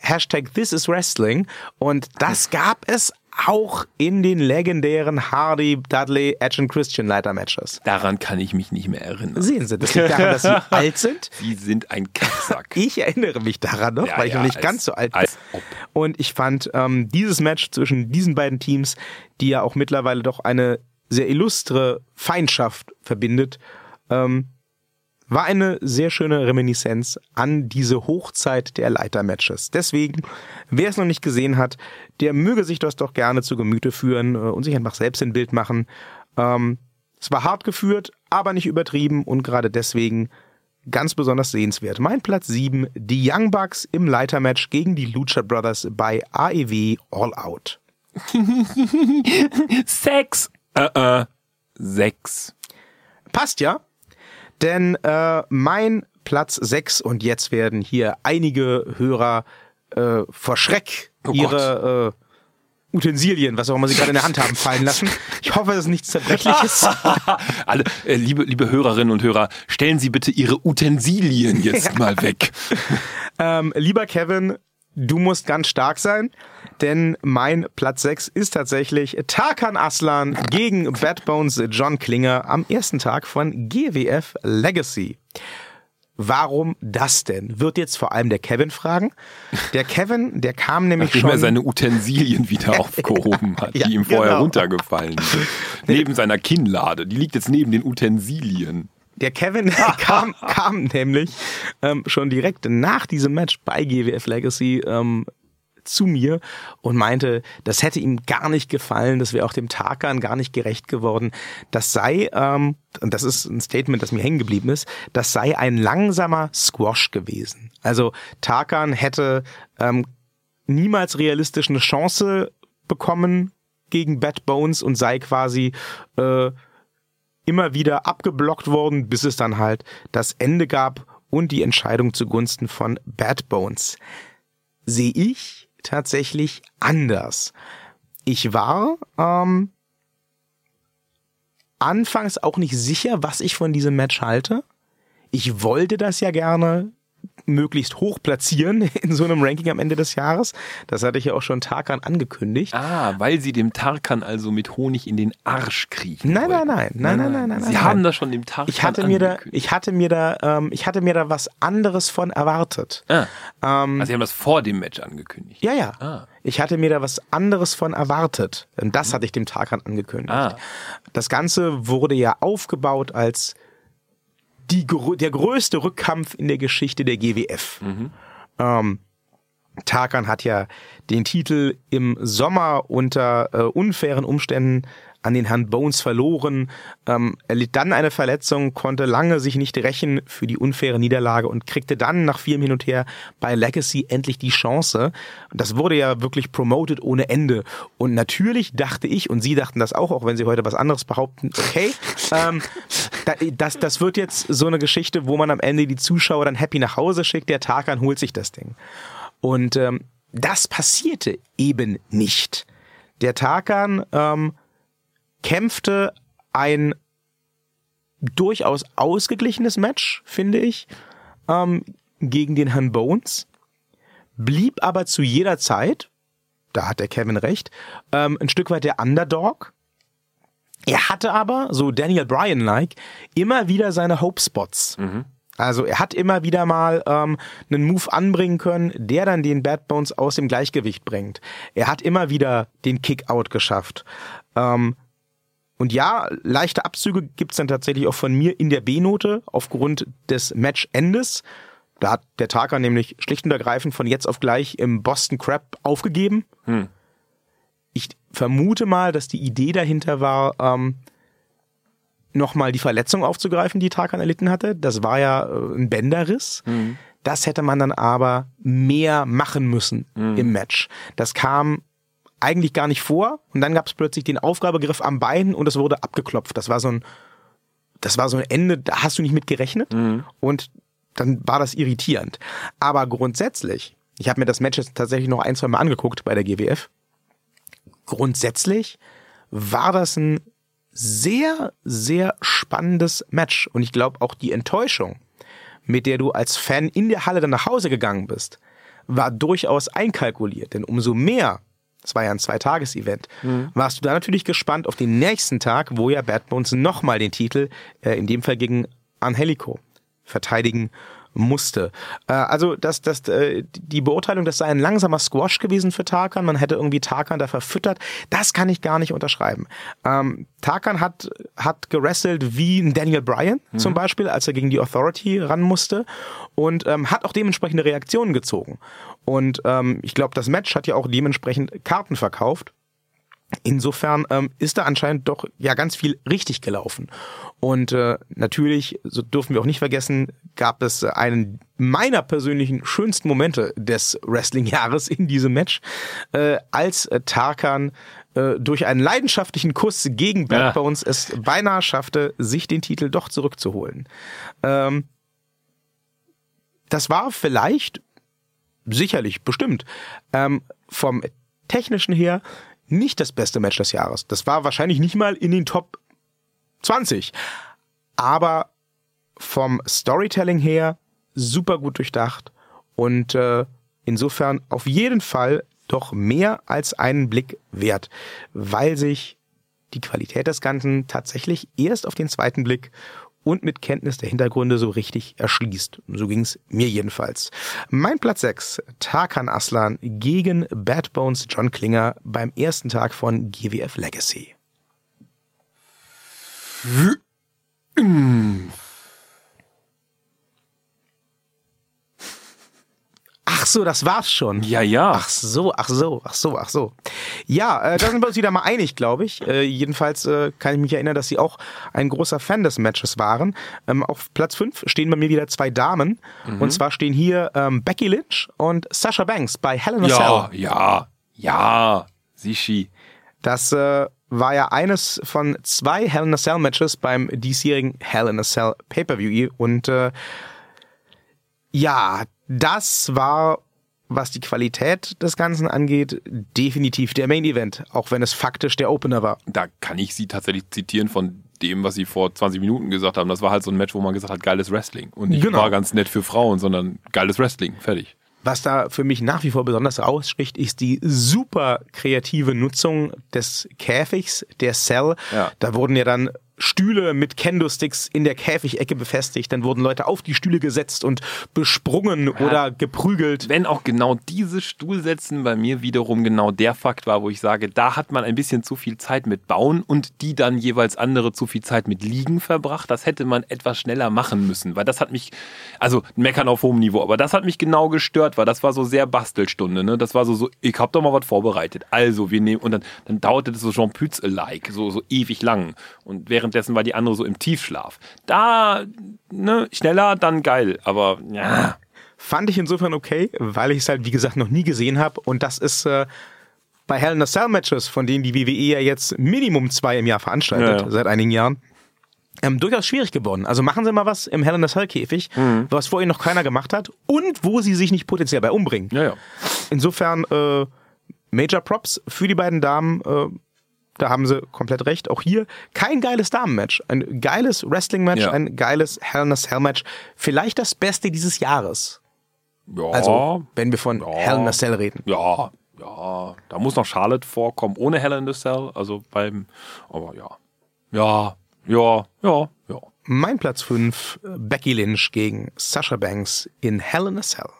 Hashtag This is Wrestling. Und das gab es auch in den legendären Hardy, Dudley, Edge und Christian Leiter-Matches. Daran kann ich mich nicht mehr erinnern. Sehen Sie, das liegt daran, dass Sie alt sind. Sie sind ein Kacksack. Ich erinnere mich daran noch, Ja, weil ich ja, noch nicht als- ganz so alt bin. Und ich fand ähm, dieses Match zwischen diesen beiden Teams, die ja auch mittlerweile doch eine sehr illustre Feindschaft verbindet, ähm, war eine sehr schöne Reminiszenz an diese Hochzeit der Leitermatches. Deswegen, wer es noch nicht gesehen hat, der möge sich das doch gerne zu Gemüte führen äh, und sich einfach selbst ein Bild machen. Ähm, es war hart geführt, aber nicht übertrieben und gerade deswegen ganz besonders sehenswert. Mein Platz 7, die Young Bucks im Leitermatch gegen die Lucha Brothers bei AEW All Out. Sex. Äh, äh. Sechs. Passt ja, denn äh, mein Platz 6 und jetzt werden hier einige Hörer äh, vor Schreck Oh ihre äh, Utensilien, was auch immer sie gerade in der Hand haben, fallen lassen. Ich hoffe, das ist nichts Zerbrechliches. Alle, äh, liebe, liebe Hörerinnen und Hörer, stellen Sie bitte Ihre Utensilien jetzt mal weg. ähm, lieber Kevin, du musst ganz stark sein, denn mein Platz 6 ist tatsächlich Tarkan Aslan gegen Bad Bones John Klinger am ersten Tag von GWF Legacy. Warum das denn? Wird jetzt vor allem der Kevin fragen. Der Kevin, der kam nämlich Nachdem er schon. seine Utensilien wieder aufgehoben hat, Ja, die ihm vorher genau. runtergefallen sind. Neben seiner Kinnlade. Die liegt jetzt neben den Utensilien. Der Kevin kam, kam nämlich ähm, schon direkt nach diesem Match bei GWF Legacy ähm, zu mir und meinte, das hätte ihm gar nicht gefallen, das wäre auch dem Tarkan gar nicht gerecht geworden. Das sei, ähm, und das ist ein Statement, das mir hängen geblieben ist, das sei ein langsamer Squash gewesen. Also Tarkan hätte ähm, niemals realistisch eine Chance bekommen gegen Bad Bones und sei quasi äh, immer wieder abgeblockt worden, bis es dann halt das Ende gab und die Entscheidung zugunsten von Bad Bones. Sehe ich tatsächlich anders. Ich war ähm, anfangs auch nicht sicher, was ich von diesem Match halte. Ich wollte das ja gerne möglichst hoch platzieren in so einem Ranking am Ende des Jahres. Das hatte ich ja auch schon Tarkan angekündigt. Ah, weil sie dem Tarkan also mit Honig in den Arsch kriechen. Nein, nein, wollten. nein, nein, nein, nein, nein, Sie nein, haben nein. das schon dem Tarkan Ich hatte mir da, angekündigt. ich hatte mir da, ähm, ich hatte mir da was anderes von erwartet. Ah. Ähm, Also sie haben das vor dem Match angekündigt. ja, ja. Ah. Ich hatte mir da was anderes von erwartet. Und das hatte ich dem Tarkan angekündigt. Ah. Das Ganze wurde ja aufgebaut als die, der größte Rückkampf in der Geschichte der GWF. Ähm, Tarkan hat ja den Titel im Sommer unter äh, unfairen Umständen an den Herrn Bones verloren. Ähm, er litt dann eine Verletzung, konnte lange sich nicht rächen für die unfaire Niederlage und kriegte dann nach vielem Hin und Her bei Legacy endlich die Chance. Das wurde ja wirklich promoted ohne Ende. Und natürlich dachte ich, und Sie dachten das auch, auch wenn Sie heute was anderes behaupten, okay, ähm, da- das, das wird jetzt so eine Geschichte, wo man am Ende die Zuschauer dann happy nach Hause schickt, der Tarkan holt sich das Ding. Und ähm, das passierte eben nicht. Der Tarkan ähm, kämpfte ein durchaus ausgeglichenes Match, finde ich, ähm, gegen den Herrn Bones, blieb aber zu jeder Zeit, da hat der Kevin recht, ähm, ein Stück weit der Underdog. Er hatte aber, so Daniel Bryan-like, immer wieder seine Hope-Spots. Also er hat immer wieder mal ähm, einen Move anbringen können, der dann den Bad Bones aus dem Gleichgewicht bringt. Er hat immer wieder den Kick-Out geschafft. Ähm, und ja, leichte Abzüge gibt's dann tatsächlich auch von mir in der B-Note aufgrund des Matchendes. Da hat der Tarkan nämlich schlicht und ergreifend von jetzt auf gleich im Boston Crab aufgegeben. Ich vermute mal, dass die Idee dahinter war, ähm, nochmal die Verletzung aufzugreifen, die Tarkan erlitten hatte. Das war ja äh, ein Bänderriss. Das hätte man dann aber mehr machen müssen im Match. Das kam eigentlich gar nicht vor und dann gab es plötzlich den Aufgabegriff am Bein und es wurde abgeklopft. Das war so ein, das war so ein Ende, da hast du nicht mit gerechnet und dann war das irritierend. Aber grundsätzlich, ich habe mir das Match jetzt tatsächlich noch ein, zwei Mal angeguckt bei der GWF. Grundsätzlich war das ein sehr, sehr spannendes Match. Und ich glaube auch die Enttäuschung, mit der du als Fan in der Halle dann nach Hause gegangen bist, war durchaus einkalkuliert. Denn umso mehr, das war ja ein Zweitages-Event, warst du da natürlich gespannt auf den nächsten Tag, wo ja Bad Bones nochmal den Titel, äh, in dem Fall gegen Angelico, verteidigen musste. Äh, also das, das, äh, die Beurteilung, das sei ein langsamer Squash gewesen für Tarkan, man hätte irgendwie Tarkan da verfüttert, das kann ich gar nicht unterschreiben. Ähm, Tarkan hat, hat gerasselt wie ein Daniel Bryan zum Beispiel, als er gegen die Authority ran musste und ähm, hat auch dementsprechende Reaktionen gezogen. Und ähm, ich glaube, das Match hat ja auch dementsprechend Karten verkauft. Insofern ähm, ist da anscheinend doch ja ganz viel richtig gelaufen. Und äh, natürlich, so dürfen wir auch nicht vergessen, gab es einen meiner persönlichen schönsten Momente des Wrestling-Jahres in diesem Match, äh, als Tarkan äh, durch einen leidenschaftlichen Kuss gegen Bad Ja. Bones es beinahe schaffte, sich den Titel doch zurückzuholen. Ähm, das war vielleicht, sicherlich, bestimmt, ähm, vom technischen her nicht das beste Match des Jahres. Das war wahrscheinlich nicht mal in den Top 20. Aber vom Storytelling her super gut durchdacht und äh, insofern auf jeden Fall doch mehr als einen Blick wert, weil sich die Qualität des Ganzen tatsächlich erst auf den zweiten Blick und mit Kenntnis der Hintergründe so richtig erschließt. So ging's mir jedenfalls. Mein Platz 6, Tarkan Aslan gegen Bad Bones John Klinger beim ersten Tag von GWF Legacy. Ach so, das war's schon. Ja, ja. Ach so, ach so, ach so, ach so. Ja, äh, da sind wir uns wieder mal einig, glaube ich. Äh, jedenfalls äh, kann ich mich erinnern, dass sie auch ein großer Fan des Matches waren. Ähm, auf Platz 5 stehen bei mir wieder zwei Damen. Und zwar stehen hier ähm, Becky Lynch und Sasha Banks bei Hell in a Ja, Cell. ja, ja. Sishi. Das äh, war ja eines von zwei Hell in a Cell Matches beim diesjährigen Hell in a Cell Pay-Per-View. Und äh, ja, das war, was die Qualität des Ganzen angeht, definitiv der Main Event, auch wenn es faktisch der Opener war. Da kann ich sie tatsächlich zitieren von dem, was sie vor 20 Minuten gesagt haben. Das war halt so ein Match, wo man gesagt hat, geiles Wrestling. Und nicht Genau. war ganz nett für Frauen, sondern geiles Wrestling. Fertig. Was da für mich nach wie vor besonders raussticht, ist die super kreative Nutzung des Käfigs, der Cell. Ja. Da wurden ja dann Stühle mit Kendo-Sticks in der Käfigecke befestigt. Dann wurden Leute auf die Stühle gesetzt und besprungen oder geprügelt. Wenn auch genau diese Stuhlsetzen bei mir wiederum genau der Fakt war, wo ich sage, da hat man ein bisschen zu viel Zeit mit Bauen und die dann jeweils andere zu viel Zeit mit Liegen verbracht. Das hätte man etwas schneller machen müssen, weil das hat mich, also meckern auf hohem Niveau, aber das hat mich genau gestört, weil das war so sehr Bastelstunde. Ne? Das war so, so ich hab doch mal was vorbereitet. Also, wir nehmen, und dann, dann dauerte das so Jean Pütz-alike, so, so ewig lang. Und währenddessen war die andere so im Tiefschlaf. Da, ne, schneller, dann geil. Aber ja. Fand ich insofern okay, weil ich es halt, wie gesagt, noch nie gesehen habe. Und das ist äh, bei Hell in a Cell Matches, von denen die WWE ja jetzt Minimum zwei im Jahr veranstaltet, Ja, ja. seit einigen Jahren, ähm, durchaus schwierig geworden. Also machen Sie mal was im Hell in a Cell Käfig, Mhm. was vorher noch keiner gemacht hat und wo Sie sich nicht potenziell bei umbringen. Ja. Insofern äh, Major Props für die beiden Damen. Äh, da haben sie komplett recht. Auch hier kein geiles Damenmatch. Ein geiles Wrestling-Match, Ja. ein geiles Hell in a Cell-Match. Vielleicht das Beste dieses Jahres. Ja, Also, wenn wir von Ja. Hell in a Cell reden. ja, ja. Da muss noch Charlotte vorkommen, ohne Hell in the Cell. Also beim, aber ja. Ja, ja, ja, ja. Mein Platz 5, Becky Lynch gegen Sasha Banks in Hell in a Cell.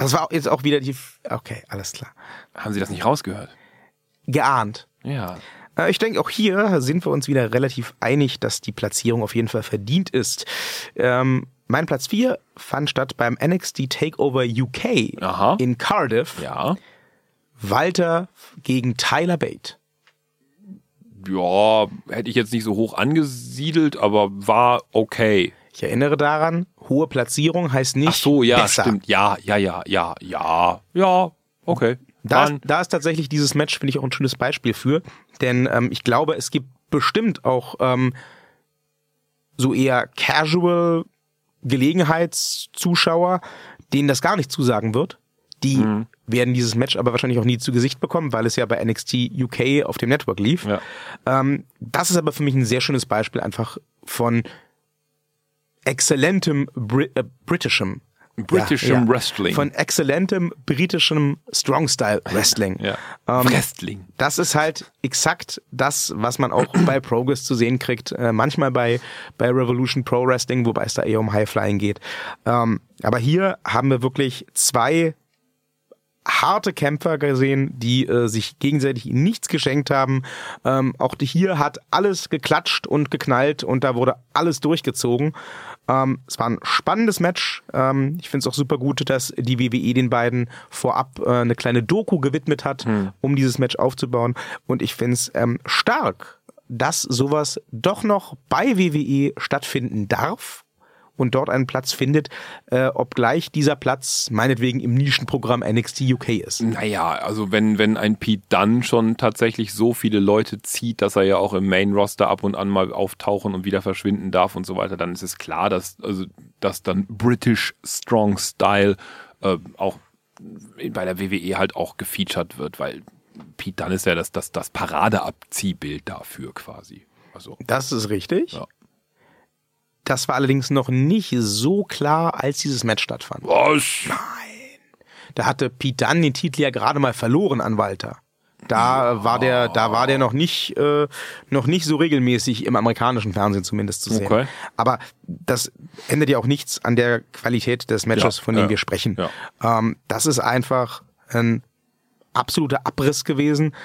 Das war jetzt auch wieder die. Okay, alles klar. Haben Sie das nicht rausgehört? Geahnt. Ja. Äh, Ich denke, auch hier sind wir uns wieder relativ einig, dass die Platzierung auf jeden Fall verdient ist. Ähm, mein Platz 4 fand statt beim NXT Takeover UK Aha. in Cardiff. Ja. Walter gegen Tyler Bate. Ja, hätte ich jetzt nicht so hoch angesiedelt, aber war okay. Ich erinnere daran, hohe Platzierung heißt nicht Ach so, ja, besser. stimmt. Ja, ja, ja, ja, ja, ja, okay. Da ist, da ist tatsächlich dieses Match, finde ich, auch ein schönes Beispiel für. Denn ähm, ich glaube, es gibt bestimmt auch ähm, so eher casual Gelegenheitszuschauer, denen das gar nicht zusagen wird. Die Mhm. werden dieses Match aber wahrscheinlich auch nie zu Gesicht bekommen, weil es ja bei NXT UK auf dem Network lief. Ja. Ähm, das ist aber für mich ein sehr schönes Beispiel einfach von exzellentem Bri äh, britischem Britischem Wrestling. Von exzellentem britischem Strong Style Wrestling. ja. Ähm, Wrestling. das ist halt exakt das, was man auch bei Progress zu sehen kriegt. Äh, manchmal bei, bei Revolution Pro Wrestling, wobei es da eher um High Flying geht. Ähm, aber hier haben wir wirklich zwei harte Kämpfer gesehen, die äh, sich gegenseitig nichts geschenkt haben. Ähm, auch hier hat alles geklatscht und geknallt und da wurde alles durchgezogen. Ähm, es war ein spannendes Match. Ähm, ich finde es auch super gut, dass die WWE den beiden vorab äh, eine kleine Doku gewidmet hat, um dieses Match aufzubauen. Und ich finde es ähm, stark, dass sowas doch noch bei WWE stattfinden darf und dort einen Platz findet, äh, obgleich dieser Platz meinetwegen im Nischenprogramm NXT UK ist. Naja, also wenn, wenn ein Pete Dunn schon tatsächlich so viele Leute zieht, dass er ja auch im Main-Roster ab und an mal auftauchen und wieder verschwinden darf und so weiter, dann ist es klar, dass, also, dass dann British Strong Style äh, auch bei der WWE halt auch gefeatured wird, weil Pete Dunn ist ja das, das, das Paradeabziehbild dafür quasi. Also, Das ist richtig. Ja. Das war allerdings noch nicht so klar, als dieses Match stattfand. was? Da hatte Pete Dunne den Titel ja gerade mal verloren an Walter. Da war der, da war der noch nicht, äh, noch nicht so regelmäßig im amerikanischen Fernsehen zumindest zu sehen. Okay. Aber das ändert ja auch nichts an der Qualität des Matches, Ja, von dem ja, wir sprechen. ja. Ähm, das ist einfach ein absoluter Abriss gewesen.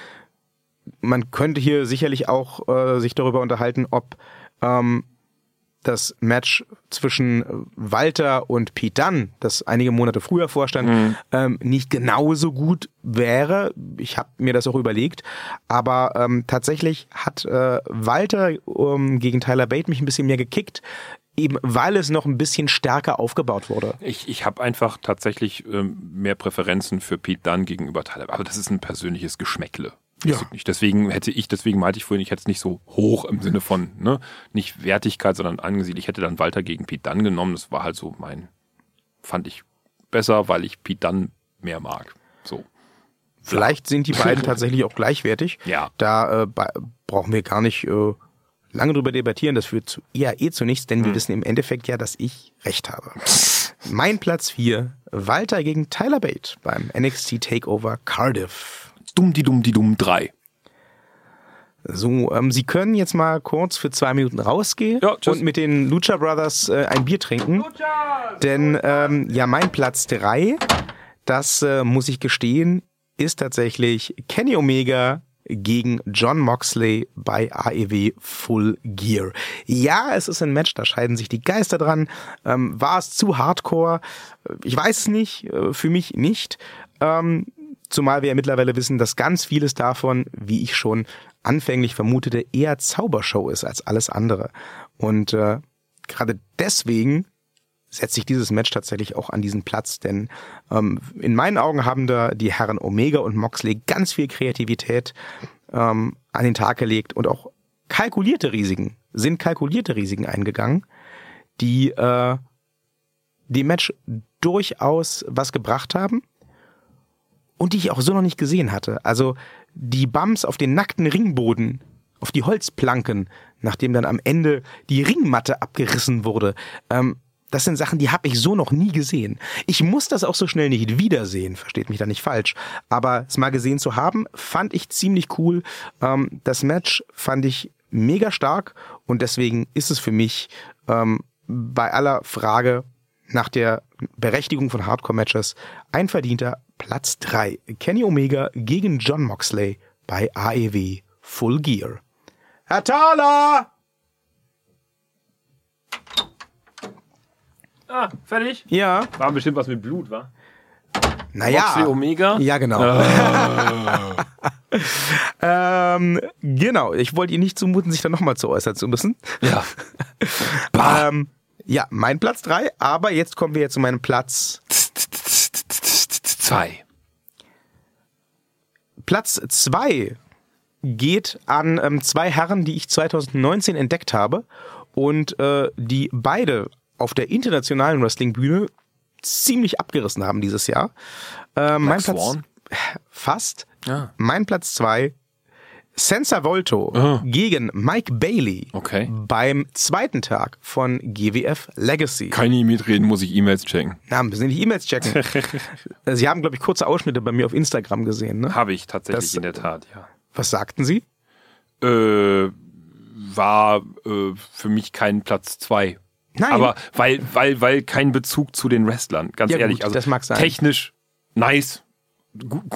Man könnte hier sicherlich auch äh, sich darüber unterhalten, ob ähm, das Match zwischen Walter und Pete Dunne, das einige Monate früher vorstand, ähm, nicht genauso gut wäre. Ich habe mir das auch überlegt. Aber ähm, tatsächlich hat äh, Walter ähm, gegen Tyler Bate mich ein bisschen mehr gekickt, eben weil es noch ein bisschen stärker aufgebaut wurde. Ich, ich habe einfach tatsächlich ähm, mehr Präferenzen für Pete Dunne gegenüber Tyler. Aber das ist ein persönliches Geschmäckle. Ja. ich Nicht. Deswegen hätte ich, deswegen meinte ich vorhin, ich hätte es nicht so hoch im Sinne von, ne, nicht Wertigkeit, sondern angesiedelt. Ich hätte dann Walter gegen Pete Dunne genommen. Das war halt so mein, fand ich besser, weil ich Pete Dunne mehr mag. So. Vielleicht sind die beiden tatsächlich auch gleichwertig. Ja. Da äh, brauchen wir gar nicht äh, lange drüber debattieren. Das führt zu, eher eh zu nichts, denn wir wissen im Endeffekt ja, dass ich recht habe. mein Platz 4, Walter gegen Tyler Bate beim NXT Takeover Cardiff. Dumm die dumm die dumm 3. So, ähm, Sie können jetzt mal kurz für zwei Minuten rausgehen Ja, tschüss. und mit den Lucha Brothers äh, ein Bier trinken. Denn ähm, ja, mein Platz drei, das äh, muss ich gestehen, ist tatsächlich Kenny Omega gegen John Moxley bei AEW Full Gear. Ja, es ist ein Match, da scheiden sich die Geister dran. Ähm, war es zu hardcore? Ich weiß es nicht, äh, für mich nicht. Ähm, zumal wir ja mittlerweile wissen, dass ganz vieles davon, wie ich schon anfänglich vermutete, eher Zaubershow ist als alles andere. Und äh, gerade deswegen setze ich dieses Match tatsächlich auch an diesen Platz, denn ähm, in meinen Augen haben da die Herren Omega und Moxley ganz viel Kreativität ähm, an den Tag gelegt und auch kalkulierte Risiken, sind kalkulierte Risiken eingegangen, die äh, dem Match durchaus was gebracht haben und die ich auch so noch nicht gesehen hatte. Also die Bums auf den nackten Ringboden, auf die Holzplanken, nachdem dann am Ende die Ringmatte abgerissen wurde. Ähm, das sind Sachen, die habe ich so noch nie gesehen. Ich muss das auch so schnell nicht wiedersehen, versteht mich da nicht falsch. Aber es mal gesehen zu haben, fand ich ziemlich cool. Ähm, das Match fand ich mega stark und deswegen ist es für mich ähm, bei aller Frage nach der Berechtigung von Hardcore-Matches ein verdienter Platz 3. Kenny Omega gegen John Moxley bei AEW Full Gear. Herr Thaler! Ah, fertig? Ja. War bestimmt was mit Blut, wa? Naja. Moxley Omega? Ja, genau. ähm, genau. Ich wollte Ihnen nicht zumuten, sich da nochmal zu äußern zu müssen. Ja. Ähm, ja, mein Platz 3, aber jetzt kommen wir jetzt zu meinem Platz. Zwei. Platz 2 geht an ähm, zwei Herren, die ich 2019 entdeckt habe und äh, die beide auf der internationalen Wrestling-Bühne ziemlich abgerissen haben dieses Jahr. Äh, mein Platz Swan? fast. Ja. Mein Platz 2 Senza Volto Ah. gegen Mike Bailey Okay. beim zweiten Tag von GWF Legacy. Kann ich mitreden, muss ich E-Mails checken. Na, müssen Sie nicht E-Mails checken. Sie haben, glaube ich, kurze Ausschnitte bei mir auf Instagram gesehen. Ne? Habe ich tatsächlich Das- in der Tat, ja. Was sagten Sie? Äh, war äh, für mich kein Platz zwei. Nein. Aber weil, weil, weil kein Bezug zu den Wrestlern, ganz Ja, ehrlich. gut, also das mag sein. Technisch nice,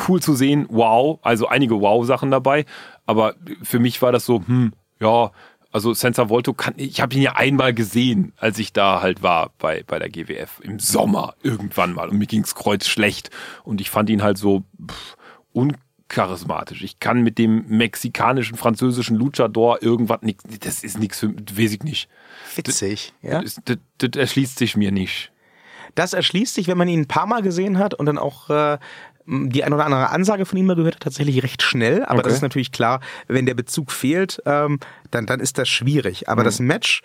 cool zu sehen, wow, also einige Wow-Sachen dabei. Aber für mich war das so, hm, ja, also Senza Volto kann, ich habe ihn ja einmal gesehen, als ich da halt war bei, bei der GWF im Sommer irgendwann mal und mir ging's kreuz schlecht und ich fand ihn halt so pff, uncharismatisch. Ich kann mit dem mexikanischen, französischen Luchador irgendwas nix, das ist nichts für, weiß ich nicht. Witzig. Ja? Das, das, das erschließt sich mir nicht. Das erschließt sich, wenn man ihn ein paar Mal gesehen hat und dann auch äh, die ein oder andere Ansage von ihm mal gehört hat, tatsächlich recht schnell. Aber Okay. das ist natürlich klar, wenn der Bezug fehlt, ähm, dann, dann ist das schwierig. Aber das Match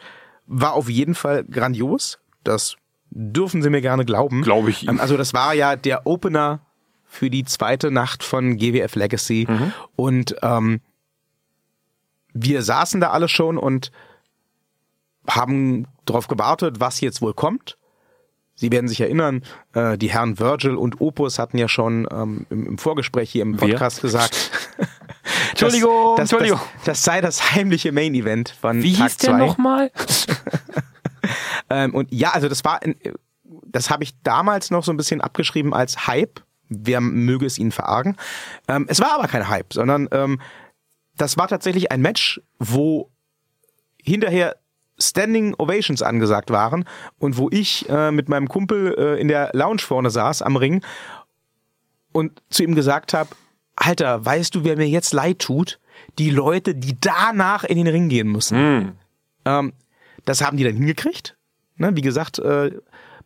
war auf jeden Fall grandios. Das dürfen Sie mir gerne glauben. Glaube ich. Ähm, Also das war ja der Opener für die zweite Nacht von GWF Legacy. Und ähm, wir saßen da alle schon und haben darauf gewartet, was jetzt wohl kommt. Sie werden sich erinnern, äh, die Herren Virgil und Opus hatten ja schon ähm, im, im Vorgespräch hier im? Podcast gesagt, Entschuldigung, das, das, Entschuldigung. Das, das sei das heimliche Main Event von Wie Tag hieß der nochmal? Ähm, und ja, also das war, das habe ich damals noch so ein bisschen abgeschrieben als Hype. Wer möge es ihnen verargen. Ähm, es war aber kein Hype, sondern ähm, das war tatsächlich ein Match, wo hinterher Standing Ovations angesagt waren und wo ich äh, mit meinem Kumpel äh, in der Lounge vorne saß am Ring und zu ihm gesagt habe, Alter, weißt du, wer mir jetzt leid tut? Die Leute, die danach in den Ring gehen müssen. Ähm, das haben die dann hingekriegt. Ne, wie gesagt, äh,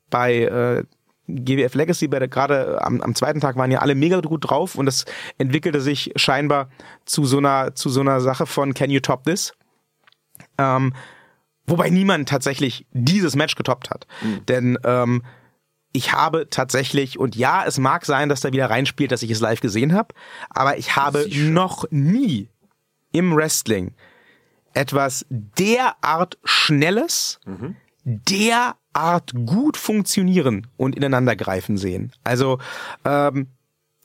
bei äh, GWF Legacy, bei der gerade am, am zweiten Tag waren ja alle mega gut drauf und das entwickelte sich scheinbar zu so einer zu so einer Sache von Can you top this? Ähm, wobei niemand tatsächlich dieses Match getoppt hat, denn ähm, ich habe tatsächlich und ja, es mag sein, dass da wieder reinspielt, dass ich es live gesehen habe, aber ich habe noch nie im Wrestling etwas derart Schnelles, derart gut funktionieren und ineinandergreifen sehen. Also ähm,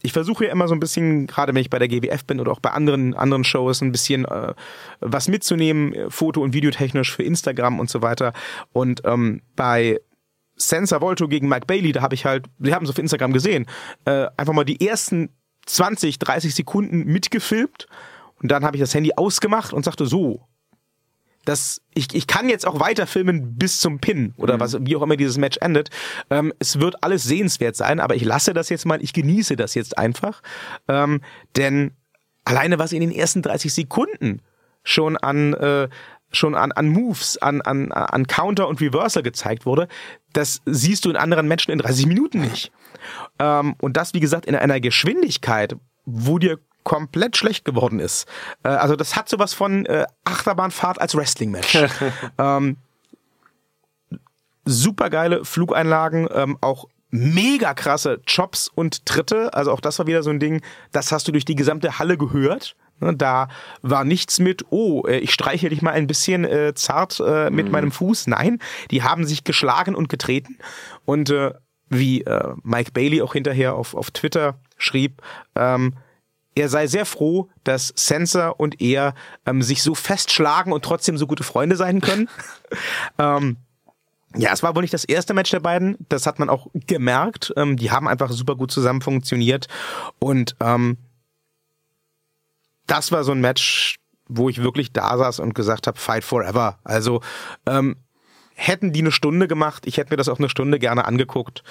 ich versuche ja immer so ein bisschen, gerade wenn ich bei der GWF bin oder auch bei anderen anderen Shows, ein bisschen äh, was mitzunehmen, äh, Foto- und Videotechnisch für Instagram und so weiter. Und ähm, bei Sensor Volto gegen Mike Bailey, da habe ich halt, wir haben es auf Instagram gesehen, äh, einfach mal die ersten 20, 30 Sekunden mitgefilmt und dann habe ich das Handy ausgemacht und sagte so, das, ich, ich kann jetzt auch weiter filmen bis zum Pin oder was, wie auch immer dieses Match endet. Ähm, es wird alles sehenswert sein, aber ich lasse das jetzt mal, ich genieße das jetzt einfach. Ähm, denn alleine was in den ersten 30 Sekunden schon an, äh, schon an, an Moves, an, an, an Counter und Reversal gezeigt wurde, das siehst du in anderen Matchen in 30 Minuten nicht. Ähm, und das, wie gesagt, in einer Geschwindigkeit, wo dir komplett schlecht geworden ist. Äh, also das hat sowas von äh, Achterbahnfahrt als Wrestling-Match. ähm, super geile Flugeinlagen, ähm, auch mega krasse Chops und Tritte. Also auch das war wieder so ein Ding, das hast du durch die gesamte Halle gehört. Ne, Da war nichts mit, oh, äh, ich streiche dich mal ein bisschen äh, zart äh, mit meinem Fuß. Nein, die haben sich geschlagen und getreten. Und äh, wie äh, Mike Bailey auch hinterher auf, auf Twitter schrieb, ähm, er sei sehr froh, dass Sensor und er ähm, sich so festschlagen und trotzdem so gute Freunde sein können. ähm, ja, es war wohl nicht das erste Match der beiden. Das hat man auch gemerkt. Ähm, die haben einfach super gut zusammen funktioniert. Und ähm, das war so ein Match, wo ich wirklich da saß und gesagt habe, Fight Forever. Also ähm, hätten die eine Stunde gemacht, ich hätte mir das auch eine Stunde gerne angeguckt.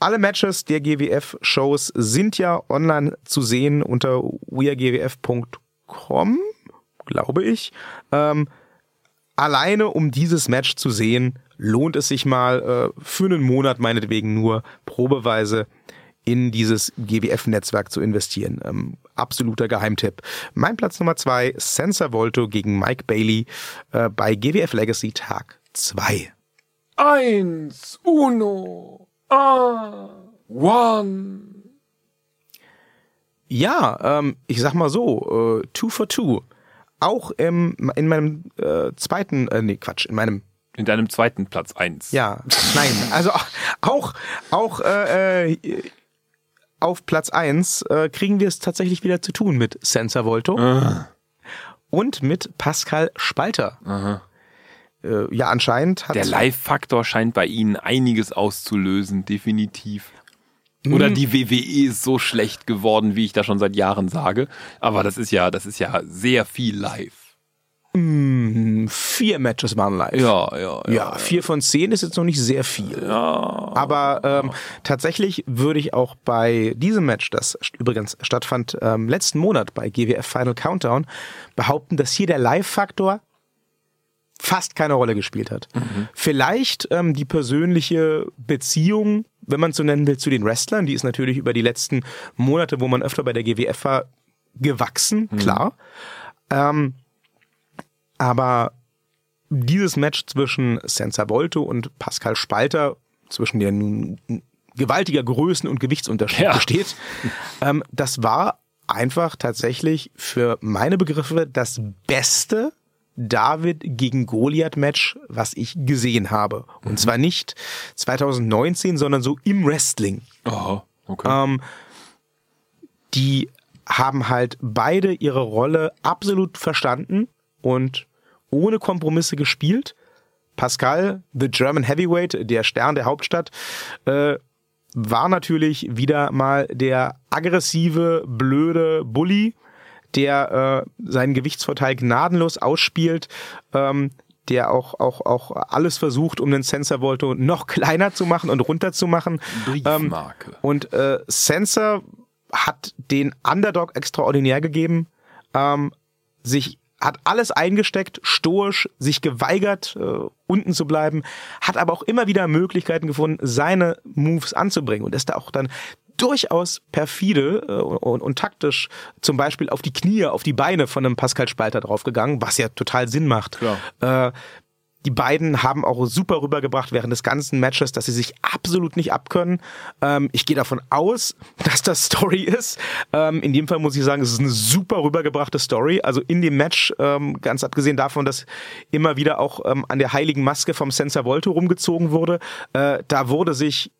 Alle Matches der GWF-Shows sind ja online zu sehen unter weargwf.com, glaube ich. Ähm, alleine um dieses Match zu sehen, lohnt es sich mal äh, für einen Monat meinetwegen nur probeweise in dieses GWF-Netzwerk zu investieren. Ähm, absoluter Geheimtipp. Mein Platz Nummer zwei, Sensor Volto gegen Mike Bailey äh, bei GWF Legacy Tag 2. Eins, uno, ah, one. Ja, ähm, ich sag mal so, äh, two for two. Auch im, in meinem äh, zweiten, äh, nee, Quatsch, in meinem In deinem zweiten Platz eins. Ja, nein, also auch auch äh, äh, auf Platz eins äh, kriegen wir es tatsächlich wieder zu tun mit Sensor Volto und mit Pascal Spalter. Äh, ja, anscheinend hat Der Live-Faktor scheint bei Ihnen einiges auszulösen, definitiv. Oder die WWE ist so schlecht geworden, wie ich da schon seit Jahren sage. Aber das ist ja, das ist ja sehr viel live. vier Matches waren live. Ja, ja, ja. Ja, vier von zehn ist jetzt noch nicht sehr viel. Aber ähm, tatsächlich würde ich auch bei diesem Match, das übrigens stattfand ähm, letzten Monat bei GWF Final Countdown, behaupten, dass hier der Live-Faktor fast keine Rolle gespielt hat. Vielleicht ähm, die persönliche Beziehung, wenn man so nennen will, zu den Wrestlern, die ist natürlich über die letzten Monate, wo man öfter bei der GWF war, gewachsen, klar. Ähm, aber dieses Match zwischen Senza Volto und Pascal Spalter, zwischen der nun gewaltiger Größen- und Gewichtsunterschied Ja. besteht, ähm, das war einfach tatsächlich für meine Begriffe das beste David gegen Goliath Match, was ich gesehen habe. Und zwar nicht 2019, sondern so im Wrestling. Aha, okay. Ähm, die haben halt beide ihre Rolle absolut verstanden und ohne Kompromisse gespielt. Pascal, the German Heavyweight, der Stern der Hauptstadt, äh, war natürlich wieder mal der aggressive, blöde Bully, der äh, seinen Gewichtsvorteil gnadenlos ausspielt, ähm, der auch, auch, auch alles versucht, um den Sensor Volto noch kleiner zu machen und runterzumachen. Briefmarke. Ähm, und äh, Sensor hat den Underdog extraordinär gegeben, ähm, sich hat alles eingesteckt, stoisch, sich geweigert, äh, unten zu bleiben, hat aber auch immer wieder Möglichkeiten gefunden, seine Moves anzubringen und ist da auch dann durchaus perfide äh, und, und taktisch zum Beispiel auf die Knie, auf die Beine von einem Pascal Spalter draufgegangen, was ja total Sinn macht. Äh, die beiden haben auch super rübergebracht während des ganzen Matches, dass sie sich absolut nicht abkönnen. Ähm, ich gehe davon aus, dass das Story ist. Ähm, in dem Fall muss ich sagen, es ist eine super rübergebrachte Story. Also in dem Match, ähm, ganz abgesehen davon, dass immer wieder auch ähm, an der heiligen Maske vom Sensor Volto rumgezogen wurde, äh, da wurde sich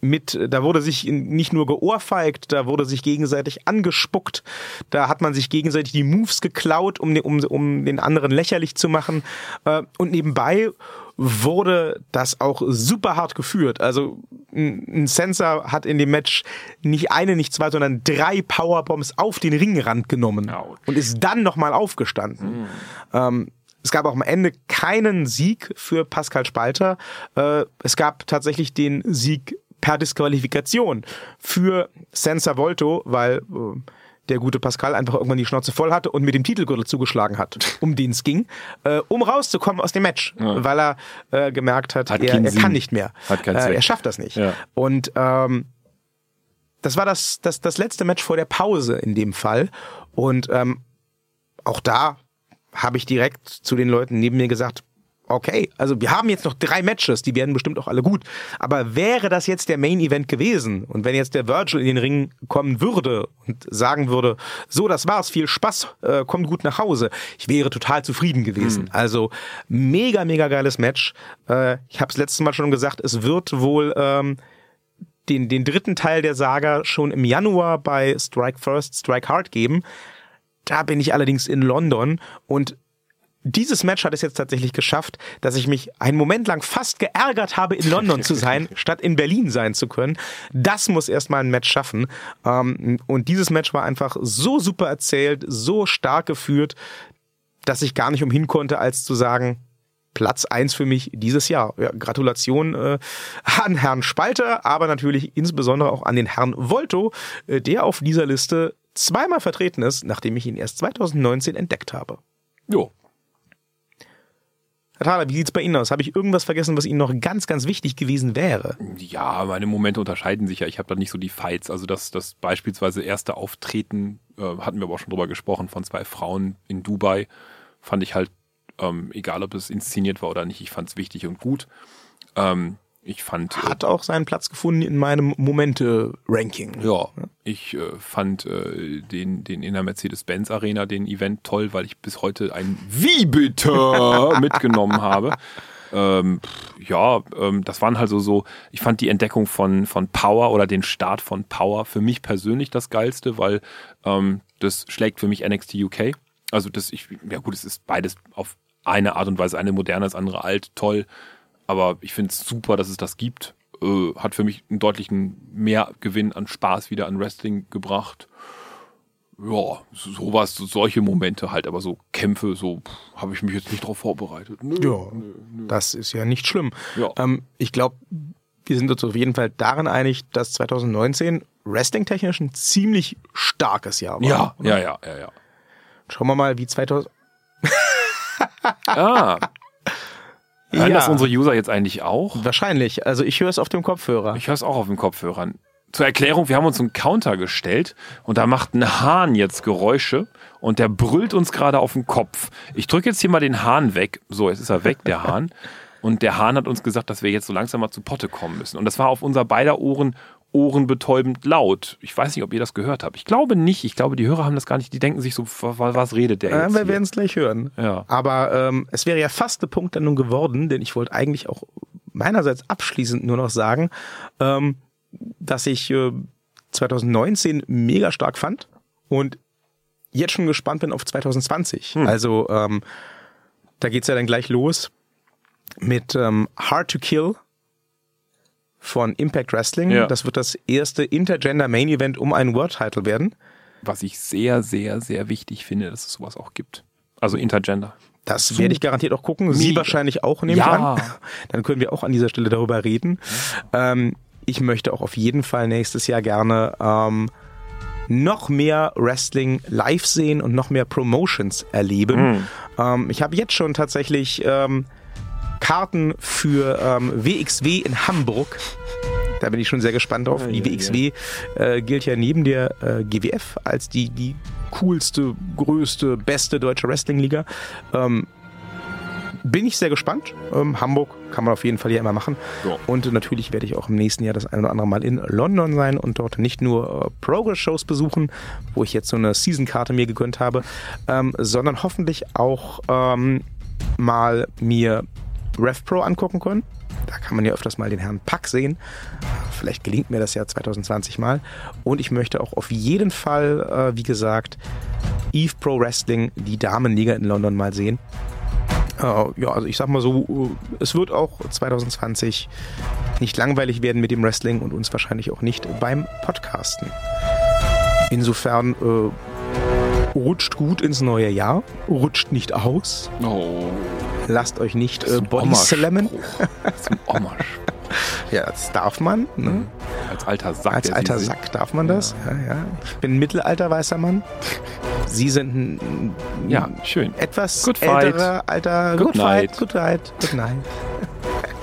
mit, da wurde sich nicht nur geohrfeigt, da wurde sich gegenseitig angespuckt, da hat man sich gegenseitig die Moves geklaut, um, um, um den anderen lächerlich zu machen. Äh, und nebenbei wurde das auch super hart geführt. Also ein Sensor hat in dem Match nicht eine, nicht zwei, sondern drei Powerbombs auf den Ringrand genommen und ist dann nochmal aufgestanden. Ähm, es gab auch am Ende keinen Sieg für Pascal Spalter. Äh, es gab tatsächlich den Sieg per Disqualifikation für Senza Volto, weil äh, der gute Pascal einfach irgendwann die Schnauze voll hatte und mit dem Titelgürtel zugeschlagen hat, um den es ging, äh, um rauszukommen aus dem Match, Ja. weil er äh, gemerkt hat, Hat er, er kann nicht mehr. Hat keinen äh, er schafft das nicht. Ja. Und ähm, das war das, das, das letzte Match vor der Pause in dem Fall. Und ähm, auch da habe ich direkt zu den Leuten neben mir gesagt, okay, also wir haben jetzt noch drei Matches, die werden bestimmt auch alle gut. Aber wäre das jetzt der Main Event gewesen und wenn jetzt der Virgil in den Ring kommen würde und sagen würde, so, das war's, viel Spaß, äh, kommt gut nach Hause, ich wäre total zufrieden gewesen. Also mega, mega geiles Match. Äh, ich habe es letztes Mal schon gesagt, es wird wohl ähm, den, den dritten Teil der Saga schon im Januar bei Strike First, Strike Hard geben. Da bin ich allerdings in London und dieses Match hat es jetzt tatsächlich geschafft, dass ich mich einen Moment lang fast geärgert habe, in London zu sein, statt in Berlin sein zu können. Das muss erstmal ein Match schaffen. Ähm, Und dieses Match war einfach so super erzählt, so stark geführt, dass ich gar nicht umhin konnte, als zu sagen, Platz eins für mich dieses Jahr. Ja, Gratulation äh, an Herrn Spalter, aber natürlich insbesondere auch an den Herrn Volto, äh, der auf dieser Liste zweimal vertreten ist, nachdem ich ihn erst 2019 entdeckt habe. Jo. Herr Thaler, wie sieht's bei Ihnen aus? Habe ich irgendwas vergessen, was Ihnen noch ganz, ganz wichtig gewesen wäre? Ja, meine Momente unterscheiden sich ja. Ich habe da nicht so die Fights. Also das, das beispielsweise erste Auftreten, äh, hatten wir aber auch schon drüber gesprochen, von zwei Frauen in Dubai, fand ich halt, ähm, egal ob es inszeniert war oder nicht, ich fand es wichtig und gut. Ähm, ich fand, äh, Hat auch seinen Platz gefunden in meinem Momente-Ranking. ja, ich äh, fand äh, den, den in der Mercedes-Benz Arena, den Event toll, weil ich bis heute ein Wie bitte mitgenommen habe. Ähm, ja, ähm, das waren halt so, so, ich fand die Entdeckung von, von Power oder den Start von Power für mich persönlich das Geilste, weil ähm, das schlägt für mich NXT UK. Also das, ich, ja gut, es ist beides auf eine Art und Weise, eine moderne, das andere alt, toll. Aber ich finde es super, dass es das gibt. Äh, hat für mich einen deutlichen Mehrgewinn an Spaß wieder an Wrestling gebracht. Ja, sowas, solche Momente halt, aber so Kämpfe, so habe ich mich jetzt nicht drauf vorbereitet. Nö, Ja, nö, nö. das ist ja nicht schlimm. Ja. Ähm, ich glaube, wir sind uns auf jeden Fall darin einig, dass 2019 wrestling-technisch ein ziemlich starkes Jahr war. Ja, oder? ja, ja, ja, ja. Schauen wir mal, wie 2000. Ah, hören Ja. das unsere User jetzt eigentlich auch? Wahrscheinlich. Also ich höre es auf dem Kopfhörer. Ich höre es auch auf den Kopfhörern. Zur Erklärung, wir haben uns einen Counter gestellt und da macht ein Hahn jetzt Geräusche und der brüllt uns gerade auf den Kopf. Ich drücke jetzt hier mal den Hahn weg. So, jetzt ist er weg, der Hahn. Und der Hahn hat uns gesagt, dass wir jetzt so langsam mal zu Potte kommen müssen. Und das war auf unser beider Ohren ohrenbetäubend laut. Ich weiß nicht, ob ihr das gehört habt. Ich glaube nicht. Ich glaube, die Hörer haben das gar nicht. Die denken sich so, was, was redet der Äh, jetzt? wir werden es gleich hören. Ja. Aber ähm, es wäre ja fast eine Punktlandung geworden, denn ich wollte eigentlich auch meinerseits abschließend nur noch sagen, ähm, dass ich äh, 2019 mega stark fand und jetzt schon gespannt bin auf 2020. Hm. Also ähm, da geht's ja dann gleich los mit ähm, Hard to Kill von Impact Wrestling. Ja. Das wird das erste Intergender Main Event um einen World Title werden. Was ich sehr, sehr, sehr wichtig finde, dass es sowas auch gibt. Also Intergender. Das werde ich garantiert auch gucken. Sie Mega. wahrscheinlich auch, nehme Ja. ich an. Dann können wir auch an dieser Stelle darüber reden. Ähm, ich möchte auch auf jeden Fall nächstes Jahr gerne ähm, noch mehr Wrestling live sehen und noch mehr Promotions erleben. Ähm, ich habe jetzt schon tatsächlich ähm, Karten für ähm, WXW in Hamburg. Da bin ich schon sehr gespannt drauf. Die WXW äh, gilt ja neben der äh, GWF als die, die coolste, größte, beste deutsche Wrestling-Liga. Ähm, bin ich sehr gespannt. Ähm, Hamburg kann man auf jeden Fall ja immer machen. Ja. Und natürlich werde ich auch im nächsten Jahr das ein oder andere Mal in London sein und dort nicht nur äh, Progress-Shows besuchen, wo ich jetzt so eine Season-Karte mir gegönnt habe, ähm, sondern hoffentlich auch ähm, mal mir RevPro angucken können. Da kann man ja öfters mal den Herrn Pack sehen. Vielleicht gelingt mir das ja 2020 mal. Und ich möchte auch auf jeden Fall, äh, wie gesagt, Eve Pro Wrestling, die Damenliga in London mal sehen. Äh, ja, also ich sag mal so, äh, es wird auch 2020 nicht langweilig werden mit dem Wrestling und uns wahrscheinlich auch nicht beim Podcasten. Insofern äh, rutscht gut ins neue Jahr, rutscht nicht aus, Oh, lasst euch nicht äh, Body slammen. das ist ein Oma-Spruch. Ja, das darf man. Ne? Als alter Sack. Als alter Sie Sack darf man das. Ja, ja. Ich bin ein mittelalter weißer Mann. Sie sind ein, Ja, schön. etwas Good fight. älterer alter Good Good fight. night. Good night. Good night.